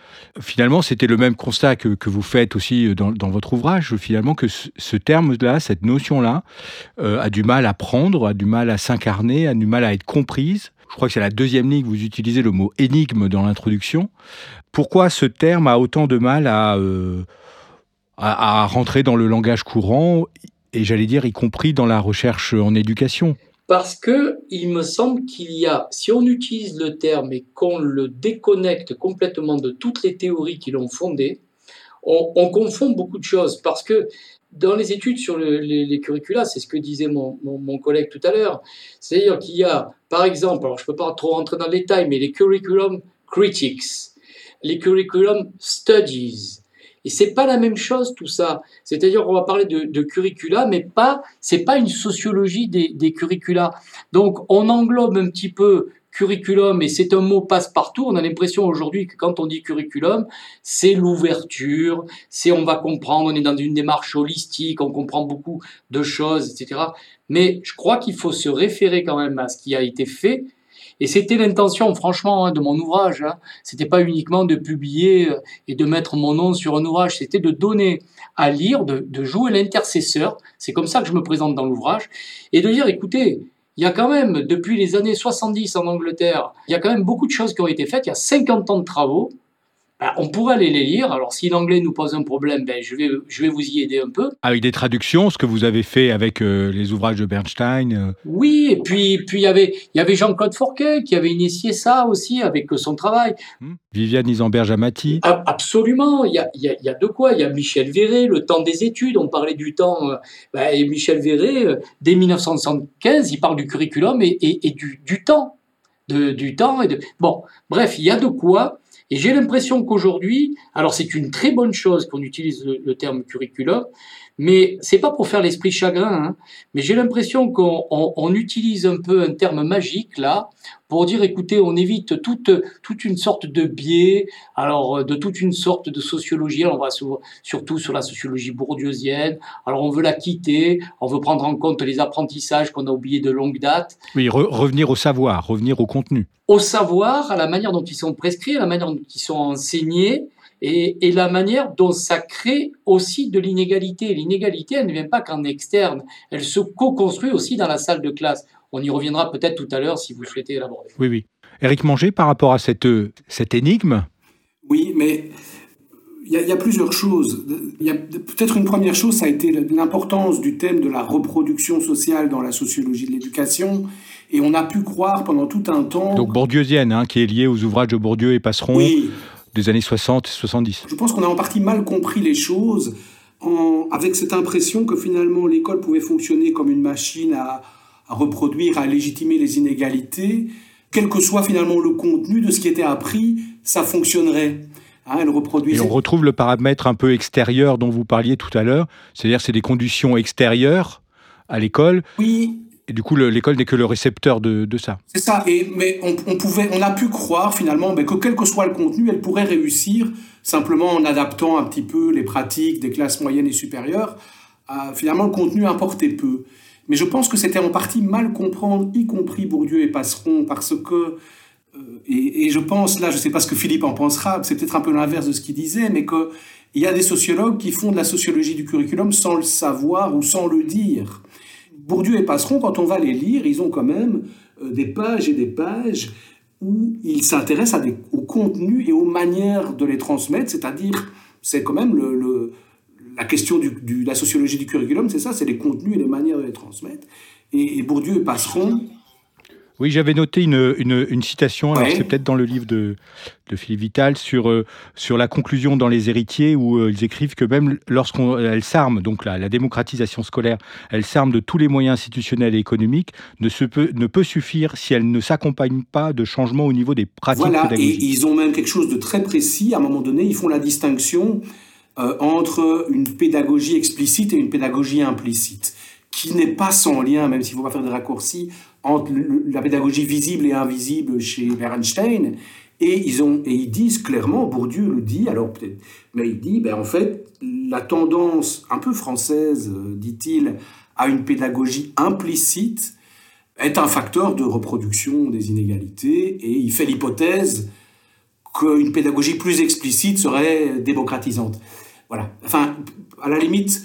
Finalement, c'était le même constat que, que, vous faites aussi dans, dans votre ouvrage, finalement, que ce, terme-là, cette notion-là, a du mal à prendre, a du mal à s'incarner, a du mal à être comprise. Je crois que c'est la deuxième ligne, vous utilisez le mot énigme dans l'introduction. Pourquoi ce terme a autant de mal à, euh, à, rentrer dans le langage courant, et j'allais dire, y compris dans la recherche en éducation? Parce que il me semble qu'il y a, si on utilise le terme et qu'on le déconnecte complètement de toutes les théories qui l'ont fondé, on, confond beaucoup de choses. Parce que dans les études sur les, les, curricula, c'est ce que disait mon, mon, collègue tout à l'heure, c'est-à-dire qu'il y a, par exemple, alors je ne peux pas trop rentrer dans le détail, mais les curriculum critics, les curriculum studies, et c'est pas la même chose tout ça. C'est-à-dire qu'on va parler de, curricula, mais pas, c'est pas une sociologie des, des curricula. Donc on englobe un petit peu curriculum, et c'est un mot passe-partout. On a l'impression aujourd'hui que quand on dit curriculum, c'est l'ouverture, c'est on va comprendre, on est dans une démarche holistique, on comprend beaucoup de choses, etc. Mais je crois qu'il faut se référer quand même à ce qui a été fait et c'était l'intention, franchement, hein, de mon ouvrage. Hein. C'était pas uniquement de publier euh, et de mettre mon nom sur un ouvrage. C'était de donner à lire, de, de jouer l'intercesseur. C'est comme ça que je me présente dans l'ouvrage. Et de dire, écoutez, il y a quand même, depuis les années 70 en Angleterre, il y a quand même beaucoup de choses qui ont été faites. Il y a 50 ans de travaux. Ben, on pourrait aller les lire. Alors, si l'anglais nous pose un problème, ben, je, vais, je vais vous y aider un peu. Avec des traductions, ce que vous avez fait avec euh, les ouvrages de Bernstein euh. Oui, et puis puis il y avait, il y avait Jean-Claude Forquet qui avait initié ça aussi avec son travail. Hmm. Viviane Isamberge-Amati Absolument, il y, a, y a, y a, de quoi. Il y a Michel Véret, le temps des études, on parlait du temps. Euh, ben, et Michel Véret, dès 1975, il parle du curriculum et, et, et du, du temps. De, du temps et de... Bon, bref, il y a de quoi et j'ai l'impression qu'aujourd'hui, alors c'est une très bonne chose qu'on utilise le, terme curriculum, mais c'est pas pour faire l'esprit chagrin, hein, mais j'ai l'impression qu'on on, utilise un peu un terme magique là pour dire écoutez, on évite toute toute une sorte de biais, alors de toute une sorte de sociologie. Alors on va surtout sur la sociologie bourdieusienne. Alors on veut la quitter, on veut prendre en compte les apprentissages qu'on a oubliés de longue date. Oui, revenir au savoir, revenir au contenu. Au savoir, à la manière dont ils sont prescrits, à la manière dont ils sont enseignés et, la manière dont ça crée aussi de l'inégalité. L'inégalité, elle ne vient pas qu'en externe, elle se co-construit aussi dans la salle de classe. On y reviendra peut-être tout à l'heure si vous souhaitez l'aborder. Oui, oui. Éric Manger, par rapport à cette, cette énigme Oui, mais il y, a, plusieurs choses. Il y a peut-être une première chose, ça a été l'importance du thème de la reproduction sociale dans la sociologie de l'éducation. Et on a pu croire pendant tout un temps. Donc bourdieusienne, hein, qui est liée aux ouvrages de Bourdieu et Passeron. Oui, des années 60 et 70. Je pense qu'on a en partie mal compris les choses en, avec cette impression que finalement l'école pouvait fonctionner comme une machine à, à, reproduire, à légitimer les inégalités. Quel que soit finalement le contenu de ce qui était appris, ça fonctionnerait. Hein. Et on retrouve le paramètre un peu extérieur dont vous parliez tout à l'heure, c'est-à-dire c'est des conditions extérieures à l'école. Oui, et du coup, l'école n'est que le récepteur de, ça. C'est ça. Et, mais on, pouvait, on a pu croire finalement que quel que soit le contenu, elle pourrait réussir simplement en adaptant un petit peu les pratiques des classes moyennes et supérieures. Finalement, le contenu importait peu. Mais je pense que c'était en partie mal comprendre, y compris Bourdieu et Passeron, parce que euh, et, je pense, là, je ne sais pas ce que Philippe en pensera, c'est peut-être un peu l'inverse de ce qu'il disait, mais qu'il y a des sociologues qui font de la sociologie du curriculum sans le savoir ou sans le dire. Bourdieu et Passeron, quand on va les lire, ils ont quand même euh, des pages et des pages où ils s'intéressent au contenu et aux manières de les transmettre, c'est-à-dire, c'est quand même la question de la sociologie du curriculum, c'est ça, c'est les contenus et les manières de les transmettre. Et, et Bourdieu et Passeron oui, j'avais noté une, une, une citation, alors c'est peut-être dans le livre de, de Philippe Vital, sur, euh, sur la conclusion dans Les Héritiers, où euh, ils écrivent que même lorsqu'elle s'arme, donc la, la, démocratisation scolaire, elle s'arme de tous les moyens institutionnels et économiques, ne, se peut, ne peut suffire si elle ne s'accompagne pas de changements au niveau des pratiques voilà, pédagogiques. Et ils ont même quelque chose de très précis, à un moment donné, ils font la distinction euh, entre une pédagogie explicite et une pédagogie implicite qui n'est pas sans lien, même s'il ne faut pas faire de raccourcis, entre la pédagogie visible et invisible chez Bernstein. Et ils, ont, et ils disent clairement, Bourdieu le dit, alors peut-être, mais il dit, ben en fait, la tendance un peu française, euh, dit-il, à une pédagogie implicite est un facteur de reproduction des inégalités, et il fait l'hypothèse qu'une pédagogie plus explicite serait démocratisante. Voilà. Enfin, à la limite,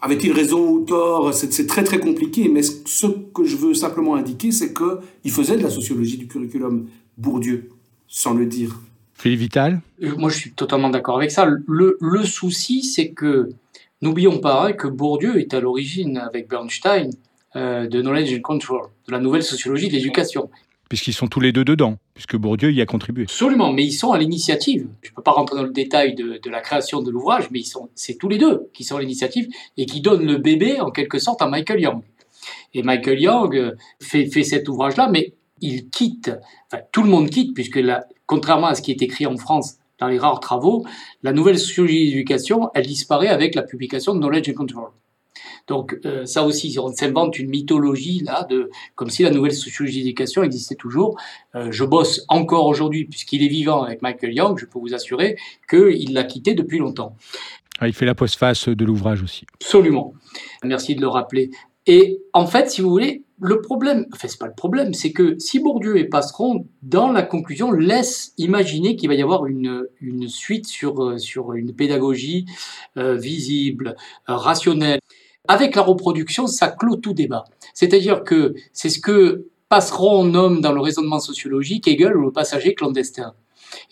avait-il raison ou tort? C'est très très compliqué, mais ce que je veux simplement indiquer, c'est qu'il faisait de la sociologie du curriculum Bourdieu, sans le dire. Philippe Vital? Euh, Moi, je suis totalement d'accord avec ça. Le, le souci, c'est que, n'oublions pas hein, que Bourdieu est à l'origine, avec Bernstein, euh, de Knowledge and Control, de la nouvelle sociologie de l'éducation puisqu'ils sont tous les deux dedans, puisque Bourdieu y a contribué. Absolument, mais ils sont à l'initiative. Je ne peux pas rentrer dans le détail de, la création de l'ouvrage, mais c'est tous les deux qui sont à l'initiative et qui donnent le bébé en quelque sorte à Michael Young. Et Michael Young euh, fait, cet ouvrage-là, mais il quitte, enfin tout le monde quitte, puisque contrairement à ce qui est écrit en France dans les rares travaux, la nouvelle sociologie de l'éducation, elle disparaît avec la publication de Knowledge and Control. Donc euh, ça aussi, on s'invente une mythologie là, de comme si la nouvelle sociologie d'éducation existait toujours. Euh, je bosse encore aujourd'hui puisqu'il est vivant avec Michael Young. Je peux vous assurer qu'il l'a quitté depuis longtemps. Ah, il fait la postface de l'ouvrage aussi. Absolument. Merci de le rappeler. Et en fait, si vous voulez, le problème, enfin c'est pas le problème, c'est que si Bourdieu et Passeron, dans la conclusion, laissent imaginer qu'il va y avoir une, une suite sur, euh, sur une pédagogie euh, visible, euh, rationnelle, avec la reproduction, ça clôt tout débat. C'est-à-dire que c'est ce que Passeron nomme dans le raisonnement sociologique Hegel ou le passager clandestin.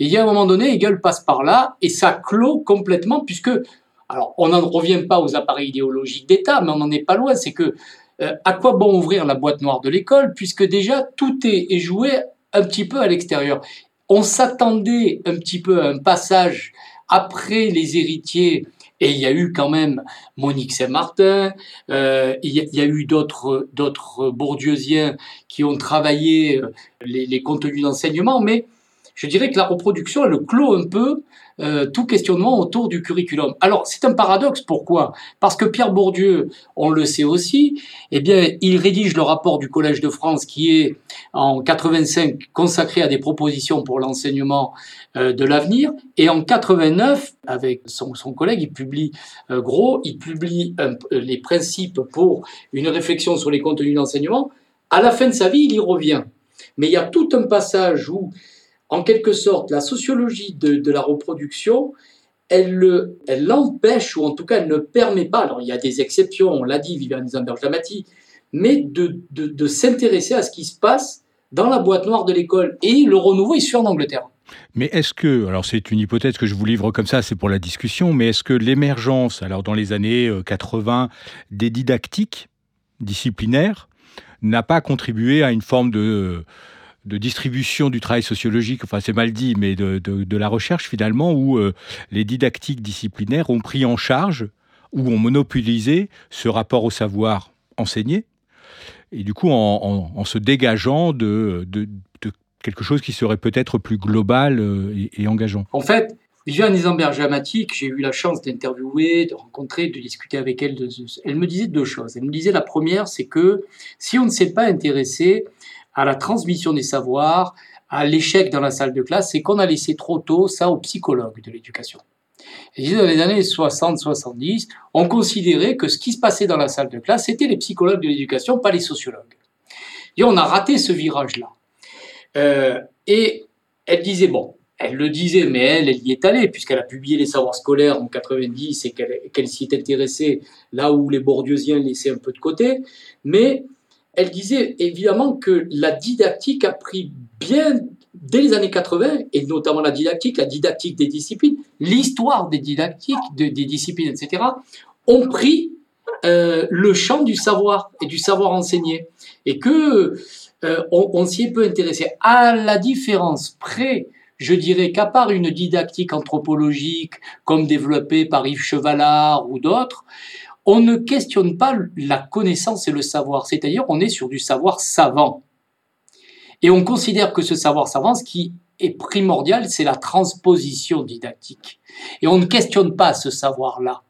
Et il y a un moment donné, Hegel passe par là et ça clôt complètement puisque, alors on n'en revient pas aux appareils idéologiques d'État, mais on n'en est pas loin, c'est que euh, à quoi bon ouvrir la boîte noire de l'école puisque déjà tout est joué un petit peu à l'extérieur. On s'attendait un petit peu à un passage après les héritiers et il y a eu quand même Monique Saint-Martin, euh, il, y a, eu d'autres bourdieusiens qui ont travaillé euh, les contenus d'enseignement, mais je dirais que la reproduction, elle clôt un peu euh, tout questionnement autour du curriculum. Alors, c'est un paradoxe. Pourquoi? Parce que Pierre Bourdieu, on le sait aussi, eh bien, il rédige le rapport du Collège de France qui est en 85 consacré à des propositions pour l'enseignement euh, de l'avenir. Et en 89, avec son, son collègue, il publie euh, Gros, il publie un, les principes pour une réflexion sur les contenus d'enseignement. À la fin de sa vie, il y revient. Mais il y a tout un passage où en quelque sorte, la sociologie de, la reproduction, elle, l'empêche, ou en tout cas, elle ne permet pas, alors il y a des exceptions, on l'a dit, Viviane Zamberg-Lamati, mais de, de, s'intéresser à ce qui se passe dans la boîte noire de l'école. Et le renouveau, il se fait en Angleterre. Mais est-ce que, alors c'est une hypothèse que je vous livre comme ça, c'est pour la discussion, mais est-ce que l'émergence, alors dans les années 80, des didactiques disciplinaires n'a pas contribué à une forme de de distribution du travail sociologique, enfin c'est mal dit, mais de, de, la recherche finalement, où euh, les didactiques disciplinaires ont pris en charge ou ont monopolisé ce rapport au savoir enseigné, et du coup en, en, se dégageant de, de, quelque chose qui serait peut-être plus global euh, et, engageant. En fait, Viviane Isamberg Jamatique, j'ai eu la chance d'interviewer, de rencontrer, de discuter avec elle. elle me disait deux choses. Elle me disait la première, c'est que si on ne s'est pas intéressé à la transmission des savoirs, à l'échec dans la salle de classe, c'est qu'on a laissé trop tôt ça aux psychologues de l'éducation. Et dans les années 60-70, on considérait que ce qui se passait dans la salle de classe, c'était les psychologues de l'éducation, pas les sociologues. Et on a raté ce virage-là. Euh, et elle disait, bon, elle le disait, mais elle, elle y est allée, puisqu'elle a publié les savoirs scolaires en 90 et qu'elle s'y est intéressée là où les Bourdieusiens laissaient un peu de côté. Mais elle disait évidemment que la didactique a pris bien, dès les années 80, et notamment la didactique, la didactique des disciplines, l'histoire des didactiques, des disciplines, etc., ont pris euh, le champ du savoir et du savoir enseigné. Et que euh, on, on s'y est peu intéressé. À la différence près je dirais qu'à part une didactique anthropologique comme développée par Yves Chevalard ou d'autres, on ne questionne pas la connaissance et le savoir, c'est-à-dire on est sur du savoir savant. Et on considère que ce savoir savant, ce qui est primordial, c'est la transposition didactique. Et on ne questionne pas ce savoir-là.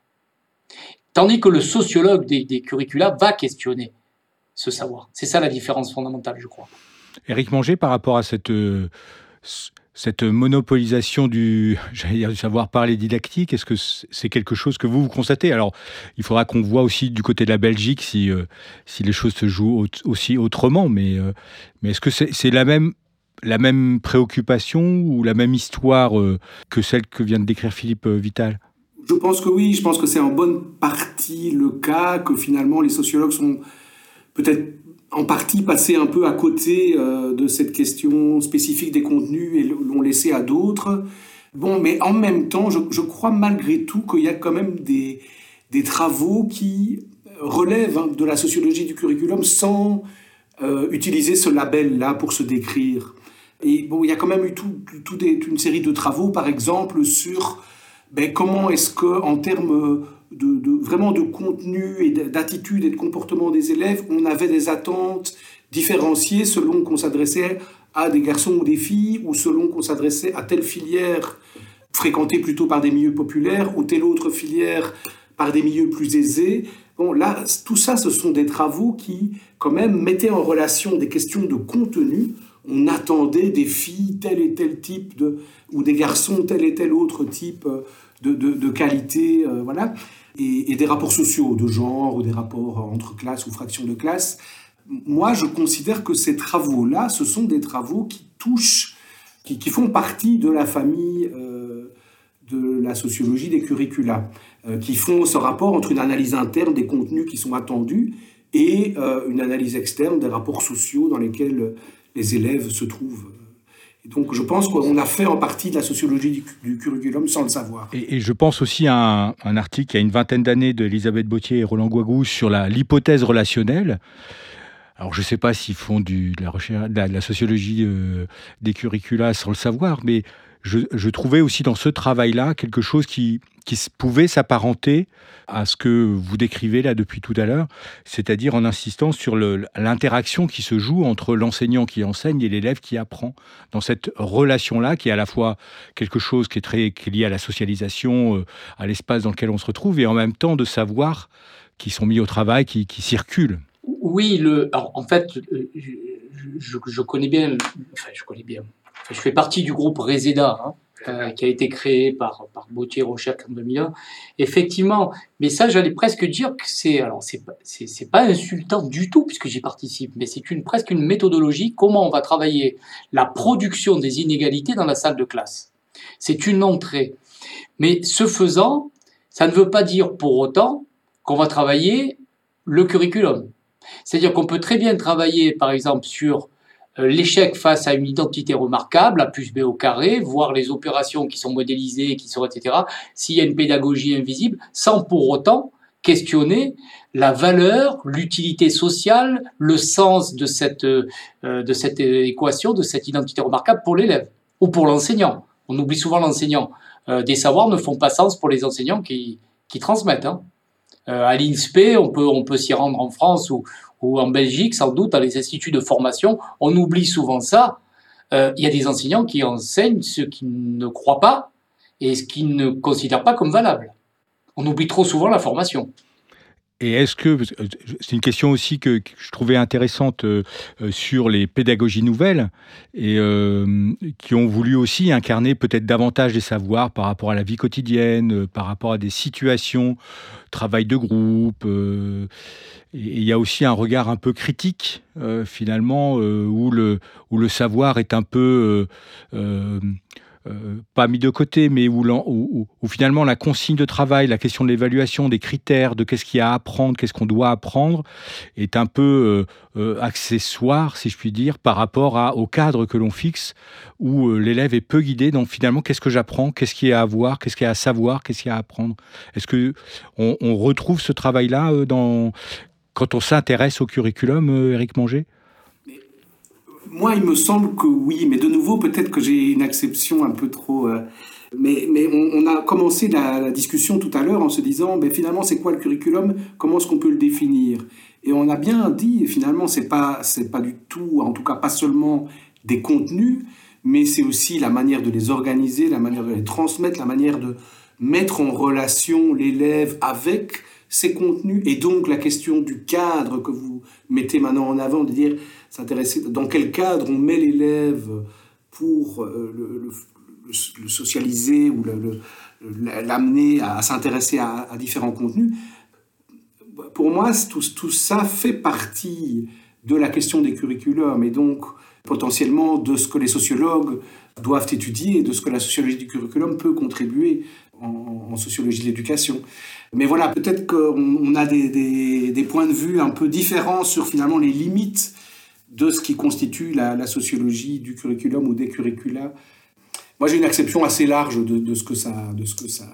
Tandis que le sociologue des, curricula va questionner ce savoir. C'est ça la différence fondamentale, je crois. Éric Manger, par rapport à cette, euh, cette monopolisation du, du savoir parler didactique, est-ce que c'est quelque chose que vous, vous constatez? Alors, il faudra qu'on voit aussi du côté de la Belgique si, euh, si les choses se jouent aussi autrement, mais, euh, mais est-ce que c'est la même la même préoccupation ou la même histoire euh, que celle que vient de décrire Philippe Vital? Je pense que oui, je pense que c'est en bonne partie le cas, que finalement les sociologues sont peut-être en partie passé un peu à côté euh, de cette question spécifique des contenus et l'ont laissé à d'autres. Bon, mais en même temps, je, crois malgré tout qu'il y a quand même des, des travaux qui relèvent hein, de la sociologie du curriculum sans euh, utiliser ce label-là pour se décrire. Et bon, il y a quand même eu tout, tout une série de travaux, par exemple, sur ben, comment est-ce que, en termes de, vraiment de contenu et d'attitude et de comportement des élèves, on avait des attentes différenciées selon qu'on s'adressait à des garçons ou des filles, ou selon qu'on s'adressait à telle filière fréquentée plutôt par des milieux populaires, ou telle autre filière par des milieux plus aisés. Bon, là, tout ça, ce sont des travaux qui, quand même, mettaient en relation des questions de contenu. On attendait des filles tel et tel type de, ou des garçons tel et tel autre type de, qualité, euh, voilà et, des rapports sociaux de genre ou des rapports entre classes ou fractions de classe. Moi, je considère que ces travaux-là, ce sont des travaux qui touchent, qui, font partie de la famille euh, de la sociologie des curricula, euh, qui font ce rapport entre une analyse interne des contenus qui sont attendus et une analyse externe des rapports sociaux dans lesquels les élèves se trouvent donc je pense qu'on a fait en partie de la sociologie du, curriculum sans le savoir. Et, je pense aussi à un, article il y a une vingtaine d'années d'Elisabeth Bautier et Roland Guagou sur l'hypothèse relationnelle. Alors je ne sais pas s'ils font du, de, la recherche, de, la, sociologie euh, des curricula sans le savoir, mais je, trouvais aussi dans ce travail-là quelque chose qui, qui pouvait s'apparenter à ce que vous décrivez là depuis tout à l'heure, c'est-à-dire en insistant sur l'interaction qui se joue entre l'enseignant qui enseigne et l'élève qui apprend, dans cette relation-là qui est à la fois quelque chose qui est très lié à la socialisation, euh, à l'espace dans lequel on se retrouve, et en même temps de savoir qui sont mis au travail, qui, circulent. Oui, le, en fait, euh, je, je, connais bien, enfin, je connais bien, je fais partie du groupe Reseda, hein, euh, qui a été créé par, par Bautier Rocher en 2001. Effectivement, mais ça, j'allais presque dire que c'est, alors c'est pas, c'est, pas insultant du tout puisque j'y participe, mais c'est une, presque une méthodologie, comment on va travailler la production des inégalités dans la salle de classe. C'est une entrée. Mais ce faisant, ça ne veut pas dire pour autant qu'on va travailler le curriculum. C'est-à-dire qu'on peut très bien travailler, par exemple, sur euh, l'échec face à une identité remarquable, A plus B au carré, voir les opérations qui sont modélisées, qui sont, etc., s'il y a une pédagogie invisible, sans pour autant questionner la valeur, l'utilité sociale, le sens de cette, euh, de cette équation, de cette identité remarquable pour l'élève ou pour l'enseignant. On oublie souvent l'enseignant. Euh, des savoirs ne font pas sens pour les enseignants qui, qui transmettent. Hein. À l'INSPE, on peut, on peut s'y rendre en France ou, ou en Belgique, sans doute, dans les instituts de formation, on oublie souvent ça. Euh, il y a des enseignants qui enseignent ceux qui ne croient pas et ce qu'ils ne considèrent pas comme valable. On oublie trop souvent la formation. Et est-ce que, euh, c'est une question aussi que, je trouvais intéressante euh, euh, sur les pédagogies nouvelles, et qui ont voulu aussi incarner peut-être davantage des savoirs par rapport à la vie quotidienne, par rapport à des situations, travail de groupe. et il y a aussi un regard un peu critique, finalement, où, le, où le savoir est un peu euh, pas mis de côté, mais où, finalement la consigne de travail, la question de l'évaluation, des critères, de qu'est-ce qu'il y a à apprendre, qu'est-ce qu'on doit apprendre, est un peu euh, euh, accessoire, si je puis dire, par rapport au cadre que l'on fixe, où l'élève est peu guidé. Donc finalement, qu'est-ce que j'apprends, qu'est-ce qu'il y a à voir, qu'est-ce qu'il y a à savoir, qu'est-ce qu'il y a à apprendre? Est-ce que on, retrouve ce travail-là dans quand on s'intéresse au curriculum, Eric Manger? Moi, il me semble que oui, mais de nouveau, peut-être que j'ai une exception un peu trop. Euh, mais, on, a commencé la, discussion tout à l'heure en se disant, ben, finalement, c'est quoi le curriculum? Comment est-ce qu'on peut le définir? Et on a bien dit, finalement, c'est pas, c'est pas du tout, en tout cas pas seulement des contenus, mais c'est aussi la manière de les organiser, la manière de les transmettre, la manière de mettre en relation l'élève avec ces contenus, et donc la question du cadre que vous mettez maintenant en avant, de dire s'intéresser dans quel cadre on met l'élève pour euh, le, socialiser ou l'amener à, s'intéresser à, différents contenus. Pour moi, tout, tout, ça fait partie de la question des curriculums et donc potentiellement de ce que les sociologues doivent étudier et de ce que la sociologie du curriculum peut contribuer en, sociologie de l'éducation. Mais voilà, peut-être qu'on a des, points de vue un peu différents sur finalement les limites de ce qui constitue la, sociologie du curriculum ou des curricula. Moi, j'ai une acception assez large de, ce que ça, de ce que ça,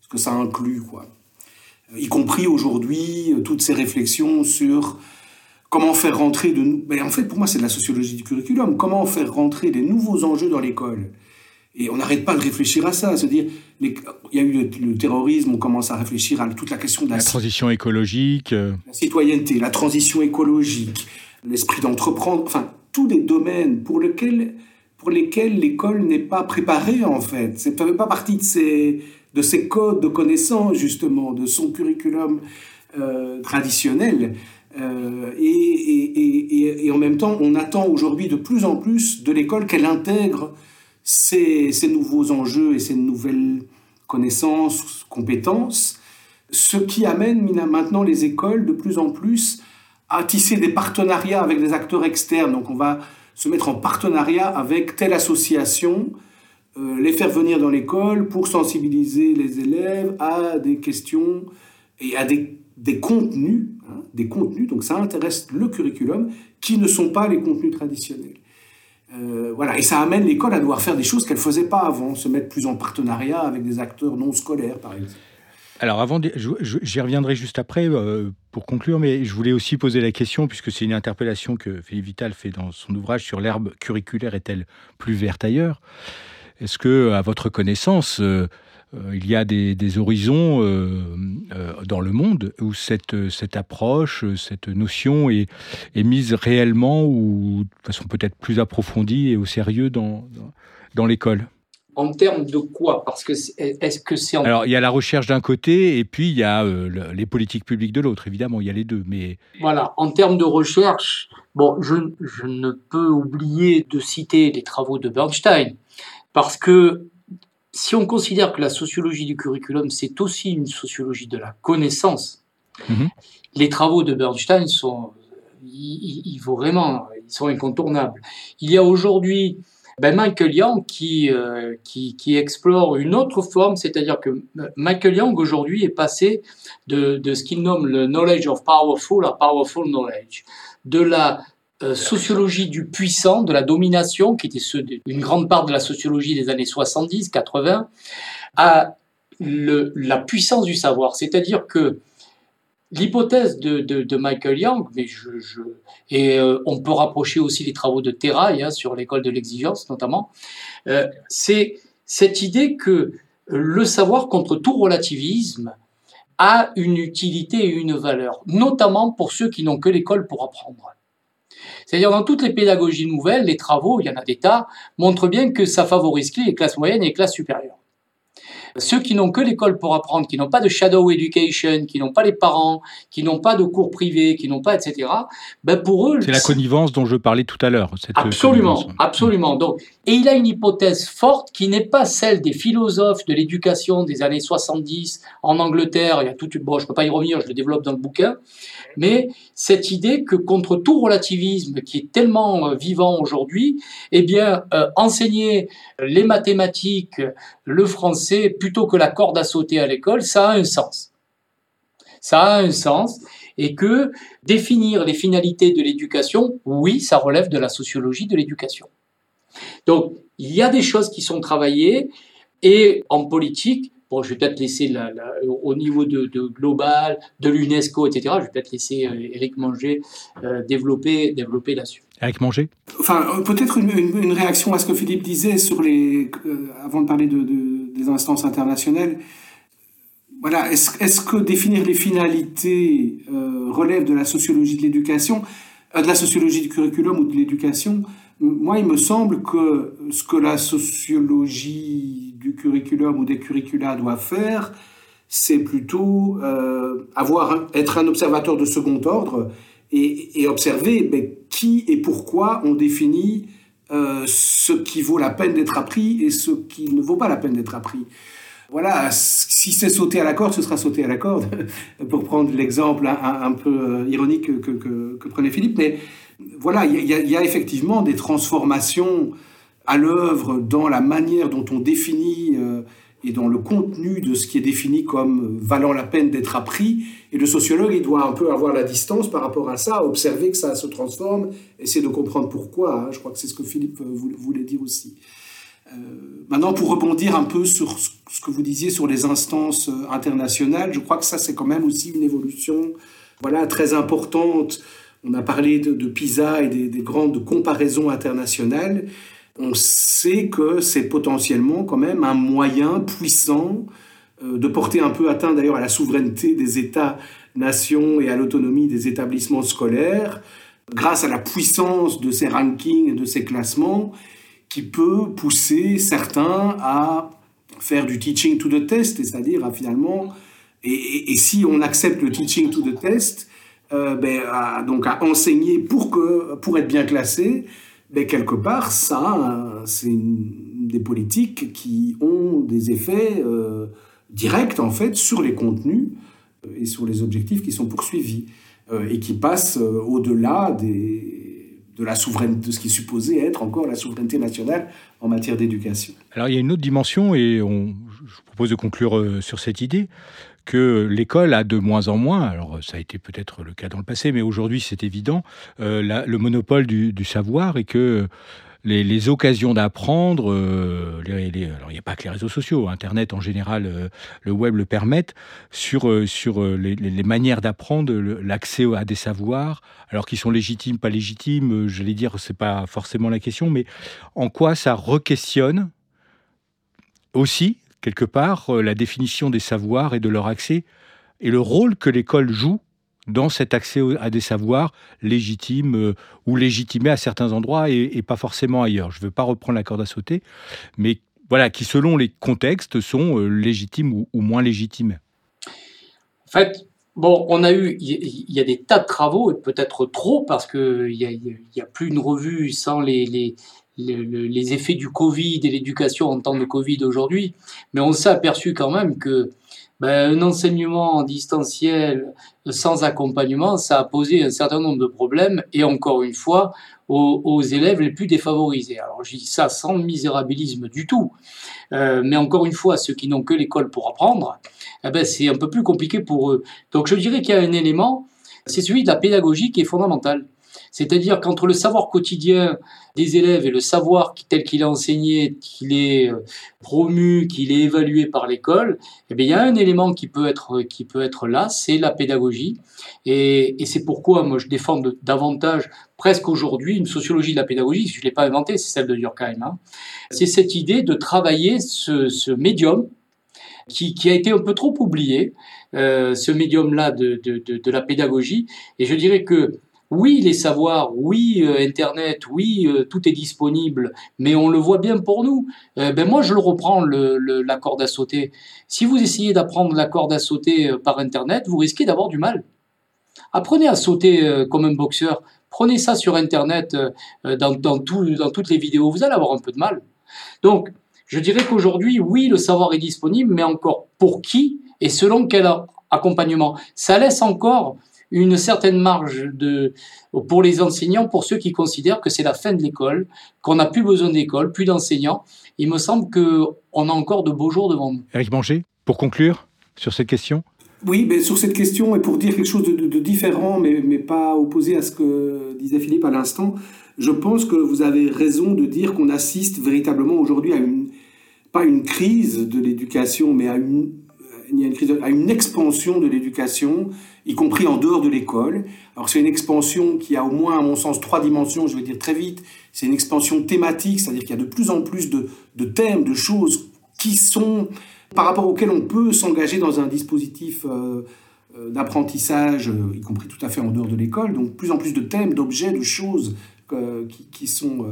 ce que ça inclut, quoi. Y compris aujourd'hui toutes ces réflexions sur comment faire rentrer de, mais en fait, pour moi, c'est de la sociologie du curriculum. Comment faire rentrer des nouveaux enjeux dans l'école? Et on n'arrête pas de réfléchir à ça, à se dire, il y a eu le, terrorisme, on commence à réfléchir à toute la question de la, la transition écologique, euh. la citoyenneté, la transition écologique, l'esprit d'entreprendre, enfin, tous les domaines pour lesquels, pour lesquels l'école n'est pas préparée, en fait. Ça ne fait pas partie de ces, de ces codes de connaissances, justement, de son curriculum euh, traditionnel. Euh, et, et, et, et, en même temps, on attend aujourd'hui de plus en plus de l'école qu'elle intègre ces, nouveaux enjeux et ces nouvelles connaissances, compétences, ce qui amène maintenant les écoles de plus en plus à tisser des partenariats avec des acteurs externes. Donc on va se mettre en partenariat avec telle association, euh, les faire venir dans l'école pour sensibiliser les élèves à des questions et à des, des contenus, hein, des contenus, donc ça intéresse le curriculum, qui ne sont pas les contenus traditionnels. Euh, voilà, et ça amène l'école à devoir faire des choses qu'elle faisait pas avant, se mettre plus en partenariat avec des acteurs non scolaires, par exemple. Alors, avant, j'y reviendrai juste après euh, pour conclure, mais je voulais aussi poser la question, puisque c'est une interpellation que Philippe Vital fait dans son ouvrage sur l'herbe curriculaire est-elle plus verte ailleurs? Est-ce que, à votre connaissance, euh, il y a des, horizons dans le monde où cette, cette approche, cette notion est, est, mise réellement ou de façon peut-être plus approfondie et au sérieux dans, dans l'école en termes de quoi? Parce que est-ce que c'est alors il y a la recherche d'un côté et puis il y a euh, les politiques publiques de l'autre. Évidemment, il y a les deux. Mais voilà, en termes de recherche, bon, je, je ne peux oublier de citer les travaux de Bernstein parce que si on considère que la sociologie du curriculum c'est aussi une sociologie de la connaissance, mhm. les travaux de Bernstein sont, ils, ils, vraiment, ils sont incontournables. Il y a aujourd'hui ben Michael Young qui, euh, qui, qui, explore une autre forme, c'est-à-dire que Michael Young aujourd'hui est passé de, de ce qu'il nomme le knowledge of powerful à powerful knowledge, de la euh, sociologie du puissant, de la domination, qui était une grande part de la sociologie des années 70, 80, à la puissance du savoir, c'est-à-dire que L'hypothèse de, Michael Young, mais et euh, on peut rapprocher aussi les travaux de Terrail hein, sur l'école de l'exigence notamment, euh, c'est cette idée que le savoir contre tout relativisme a une utilité et une valeur, notamment pour ceux qui n'ont que l'école pour apprendre. C'est-à-dire dans toutes les pédagogies nouvelles, les travaux, il y en a des tas, montrent bien que ça favorise les classes moyennes et les classes supérieures. Ceux qui n'ont que l'école pour apprendre, qui n'ont pas de shadow education, qui n'ont pas les parents, qui n'ont pas de cours privés, qui n'ont pas, etc., ben pour eux... C'est la connivence dont je parlais tout à l'heure. Absolument, absolument. Donc, et il a une hypothèse forte qui n'est pas celle des philosophes de l'éducation des années 70 en Angleterre. Il y a toute, bon, je peux pas y revenir, je le développe dans le bouquin. Mais cette idée que contre tout relativisme qui est tellement euh, vivant aujourd'hui, eh bien, euh, enseigner les mathématiques, le français, plutôt que la corde à sauter à l'école, ça a un sens. Ça a un sens. Et que définir les finalités de l'éducation, oui, ça relève de la sociologie de l'éducation. Donc, il y a des choses qui sont travaillées et en politique, Bon, je vais peut-être laisser la, au niveau de, global, de l'UNESCO, etc. Je vais peut-être laisser Eric euh, Manger euh, développer, développer là-dessus. Eric Manger? Enfin, euh, peut-être une, réaction à ce que Philippe disait sur les, avant de parler de, des instances internationales. Voilà, est-ce que définir les finalités relève de la sociologie de l'éducation, de la sociologie du curriculum ou de l'éducation? Moi, il me semble que ce que la sociologie du curriculum ou des curricula doit faire, c'est plutôt euh, avoir être un observateur de second ordre et, observer ben, qui et pourquoi on définit euh, ce qui vaut la peine d'être appris et ce qui ne vaut pas la peine d'être appris. Voilà, si c'est sauter à la corde, ce sera sauter à la corde, pour prendre l'exemple un, peu euh, ironique que, que, que, prenait Philippe. Mais voilà, il y, a effectivement des transformations à l'œuvre dans la manière dont on définit euh, et dans le contenu de ce qui est défini comme valant la peine d'être appris. Et le sociologue, il doit un peu avoir la distance par rapport à ça, observer que ça se transforme, essayer de comprendre pourquoi. Hein. Je crois que c'est ce que Philippe euh, voulait dire aussi. Euh, maintenant, pour rebondir un peu sur ce que vous disiez sur les instances internationales, je crois que ça, c'est quand même aussi une évolution voilà, très importante on a parlé de, PISA et des, grandes comparaisons internationales. On sait que c'est potentiellement quand même un moyen puissant euh, de porter un peu atteint d'ailleurs à la souveraineté des États-nations et à l'autonomie des établissements scolaires, grâce à la puissance de ces rankings et de ces classements, qui peut pousser certains à faire du teaching to the test, c'est-à-dire à finalement, et, si on accepte le teaching to the test, euh, ben, à, donc à enseigner pour, que, pour être bien classé, ben, quelque part, ça, c'est des politiques qui ont des effets euh, directs, en fait, sur les contenus euh, et sur les objectifs qui sont poursuivis, et qui passent au-delà de la souveraineté, de ce qui est supposé être encore la souveraineté nationale en matière d'éducation. Alors il y a une autre dimension, et je propose de conclure sur cette idée que l'école a de moins en moins, alors ça a été peut-être le cas dans le passé, mais aujourd'hui c'est évident, euh, le monopole du, savoir et que les, occasions d'apprendre, euh, alors il n'y a pas que les réseaux sociaux, Internet en général, euh, le web le permettent, sur, sur les, manières d'apprendre, l'accès à des savoirs, alors qu'ils sont légitimes, pas légitimes, j'allais dire, c'est pas forcément la question, mais en quoi ça re-questionne aussi quelque part, euh, la définition des savoirs et de leur accès et le rôle que l'école joue dans cet accès à des savoirs légitimes euh, ou légitimés à certains endroits et, pas forcément ailleurs. Je ne veux pas reprendre la corde à sauter, mais voilà, qui selon les contextes sont euh, légitimes ou, moins légitimes. En fait, bon, on a eu, il y, a des tas de travaux, et peut-être trop, parce qu'il n'y a, a, plus une revue sans les, les effets du Covid et l'éducation en temps de Covid aujourd'hui, mais on s'est aperçu quand même que ben, un enseignement en distanciel sans accompagnement, ça a posé un certain nombre de problèmes, et encore une fois, aux, élèves les plus défavorisés. Alors je dis ça sans misérabilisme du tout, euh, mais encore une fois, ceux qui n'ont que l'école pour apprendre, eh ben, c'est un peu plus compliqué pour eux. Donc je dirais qu'il y a un élément, c'est celui de la pédagogie qui est fondamental. C'est-à-dire qu'entre le savoir quotidien des élèves et le savoir tel qu'il est enseigné, qu'il est euh, promu, qu'il est évalué par l'école, eh bien, il y a un élément qui peut être, qui peut être là, c'est la pédagogie. Et, c'est pourquoi moi je défends davantage, presque aujourd'hui, une sociologie de la pédagogie. Je ne l'ai pas inventée, c'est celle de Durkheim. Hein. C'est cette idée de travailler ce, médium qui, a été un peu trop oublié, euh, ce médium-là de, de, la pédagogie. Et je dirais que oui, les savoirs, oui, euh, Internet, oui, euh, tout est disponible, mais on le voit bien pour nous. Euh, ben moi, je le reprends, la corde à sauter. Si vous essayez d'apprendre la corde à sauter par Internet, vous risquez d'avoir du mal. Apprenez à sauter comme un boxeur. Prenez ça sur Internet, dans, dans toutes les vidéos, vous allez avoir un peu de mal. Donc, je dirais qu'aujourd'hui, oui, le savoir est disponible, mais encore pour qui et selon quel accompagnement. Ça laisse encore une certaine marge de, pour les enseignants, pour ceux qui considèrent que c'est la fin de l'école, qu'on n'a plus besoin d'école, plus d'enseignants. Il me semble qu'on a encore de beaux jours devant nous. Eric Manger, pour conclure sur cette question oui, mais sur cette question, et pour dire quelque chose de, différent, mais, mais, pas opposé à ce que disait Philippe à l'instant, je pense que vous avez raison de dire qu'on assiste véritablement aujourd'hui à une, pas une crise de l'éducation, mais à une, à une expansion de l'éducation y compris en dehors de l'école. Alors c'est une expansion qui a au moins, à mon sens, trois dimensions, je vais dire très vite. C'est une expansion thématique, c'est-à-dire qu'il y a de plus en plus de, de, thèmes, de choses qui sont, par rapport auxquelles on peut s'engager dans un dispositif euh, euh, d'apprentissage, euh, y compris tout à fait en dehors de l'école. Donc plus en plus de thèmes, d'objets, de choses qui, qui, sont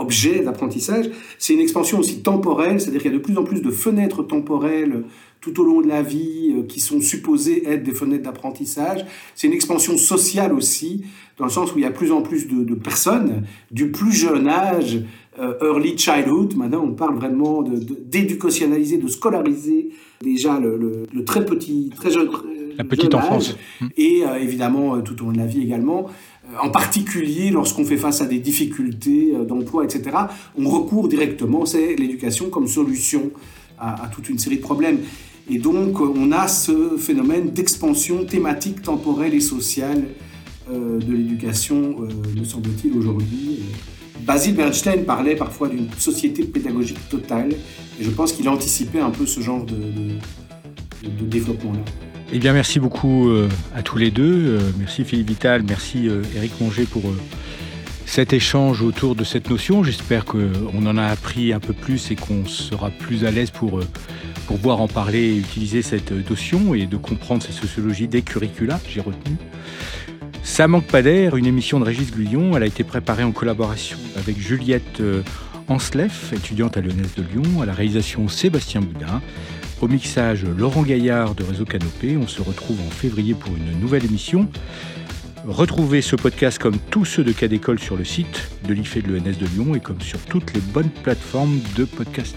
objets d'apprentissage. C'est une expansion aussi temporelle, c'est-à-dire qu'il y a de plus en plus de fenêtres temporelles tout au long de la vie euh, qui sont supposées être des fenêtres d'apprentissage. C'est une expansion sociale aussi, dans le sens où il y a plus en plus de, personnes du plus jeune âge, euh, early childhood, maintenant on parle vraiment d'éducationnaliser, de, de, scolariser déjà le, très petit, très jeune, la petite enfance. et euh, évidemment tout au long de la vie également en particulier lorsqu'on fait face à des difficultés d'emploi, etc., on recourt directement, c'est l'éducation comme solution à, toute une série de problèmes. Et donc, on a ce phénomène d'expansion thématique, temporelle et sociale euh, de l'éducation, euh, me semble-t-il, aujourd'hui. Basil Bernstein parlait parfois d'une société pédagogique totale, et je pense qu'il a anticipé un peu ce genre de, développement-là. Eh bien, merci beaucoup euh, à tous les deux. merci Philippe Vital, merci Eric Monger pour cet échange autour de cette notion. J'espère qu'on en a appris un peu plus et qu'on sera plus à l'aise pour pour pouvoir en parler et utiliser cette notion et de comprendre cette sociologie des curricula, j'ai retenu. Ça manque pas d'air, une émission de Régis Guillon. Elle a été préparée en collaboration avec Juliette euh, Ansleff, étudiante à Lyonnaise de Lyon, à la réalisation Sébastien Boudin, au mixage Laurent Gaillard de Réseau Canopé. On se retrouve en février pour une nouvelle émission. Retrouvez ce podcast comme tous ceux de Cas d'école sur le site de l'IFE de l'ENS de Lyon et comme sur toutes les bonnes plateformes de podcast.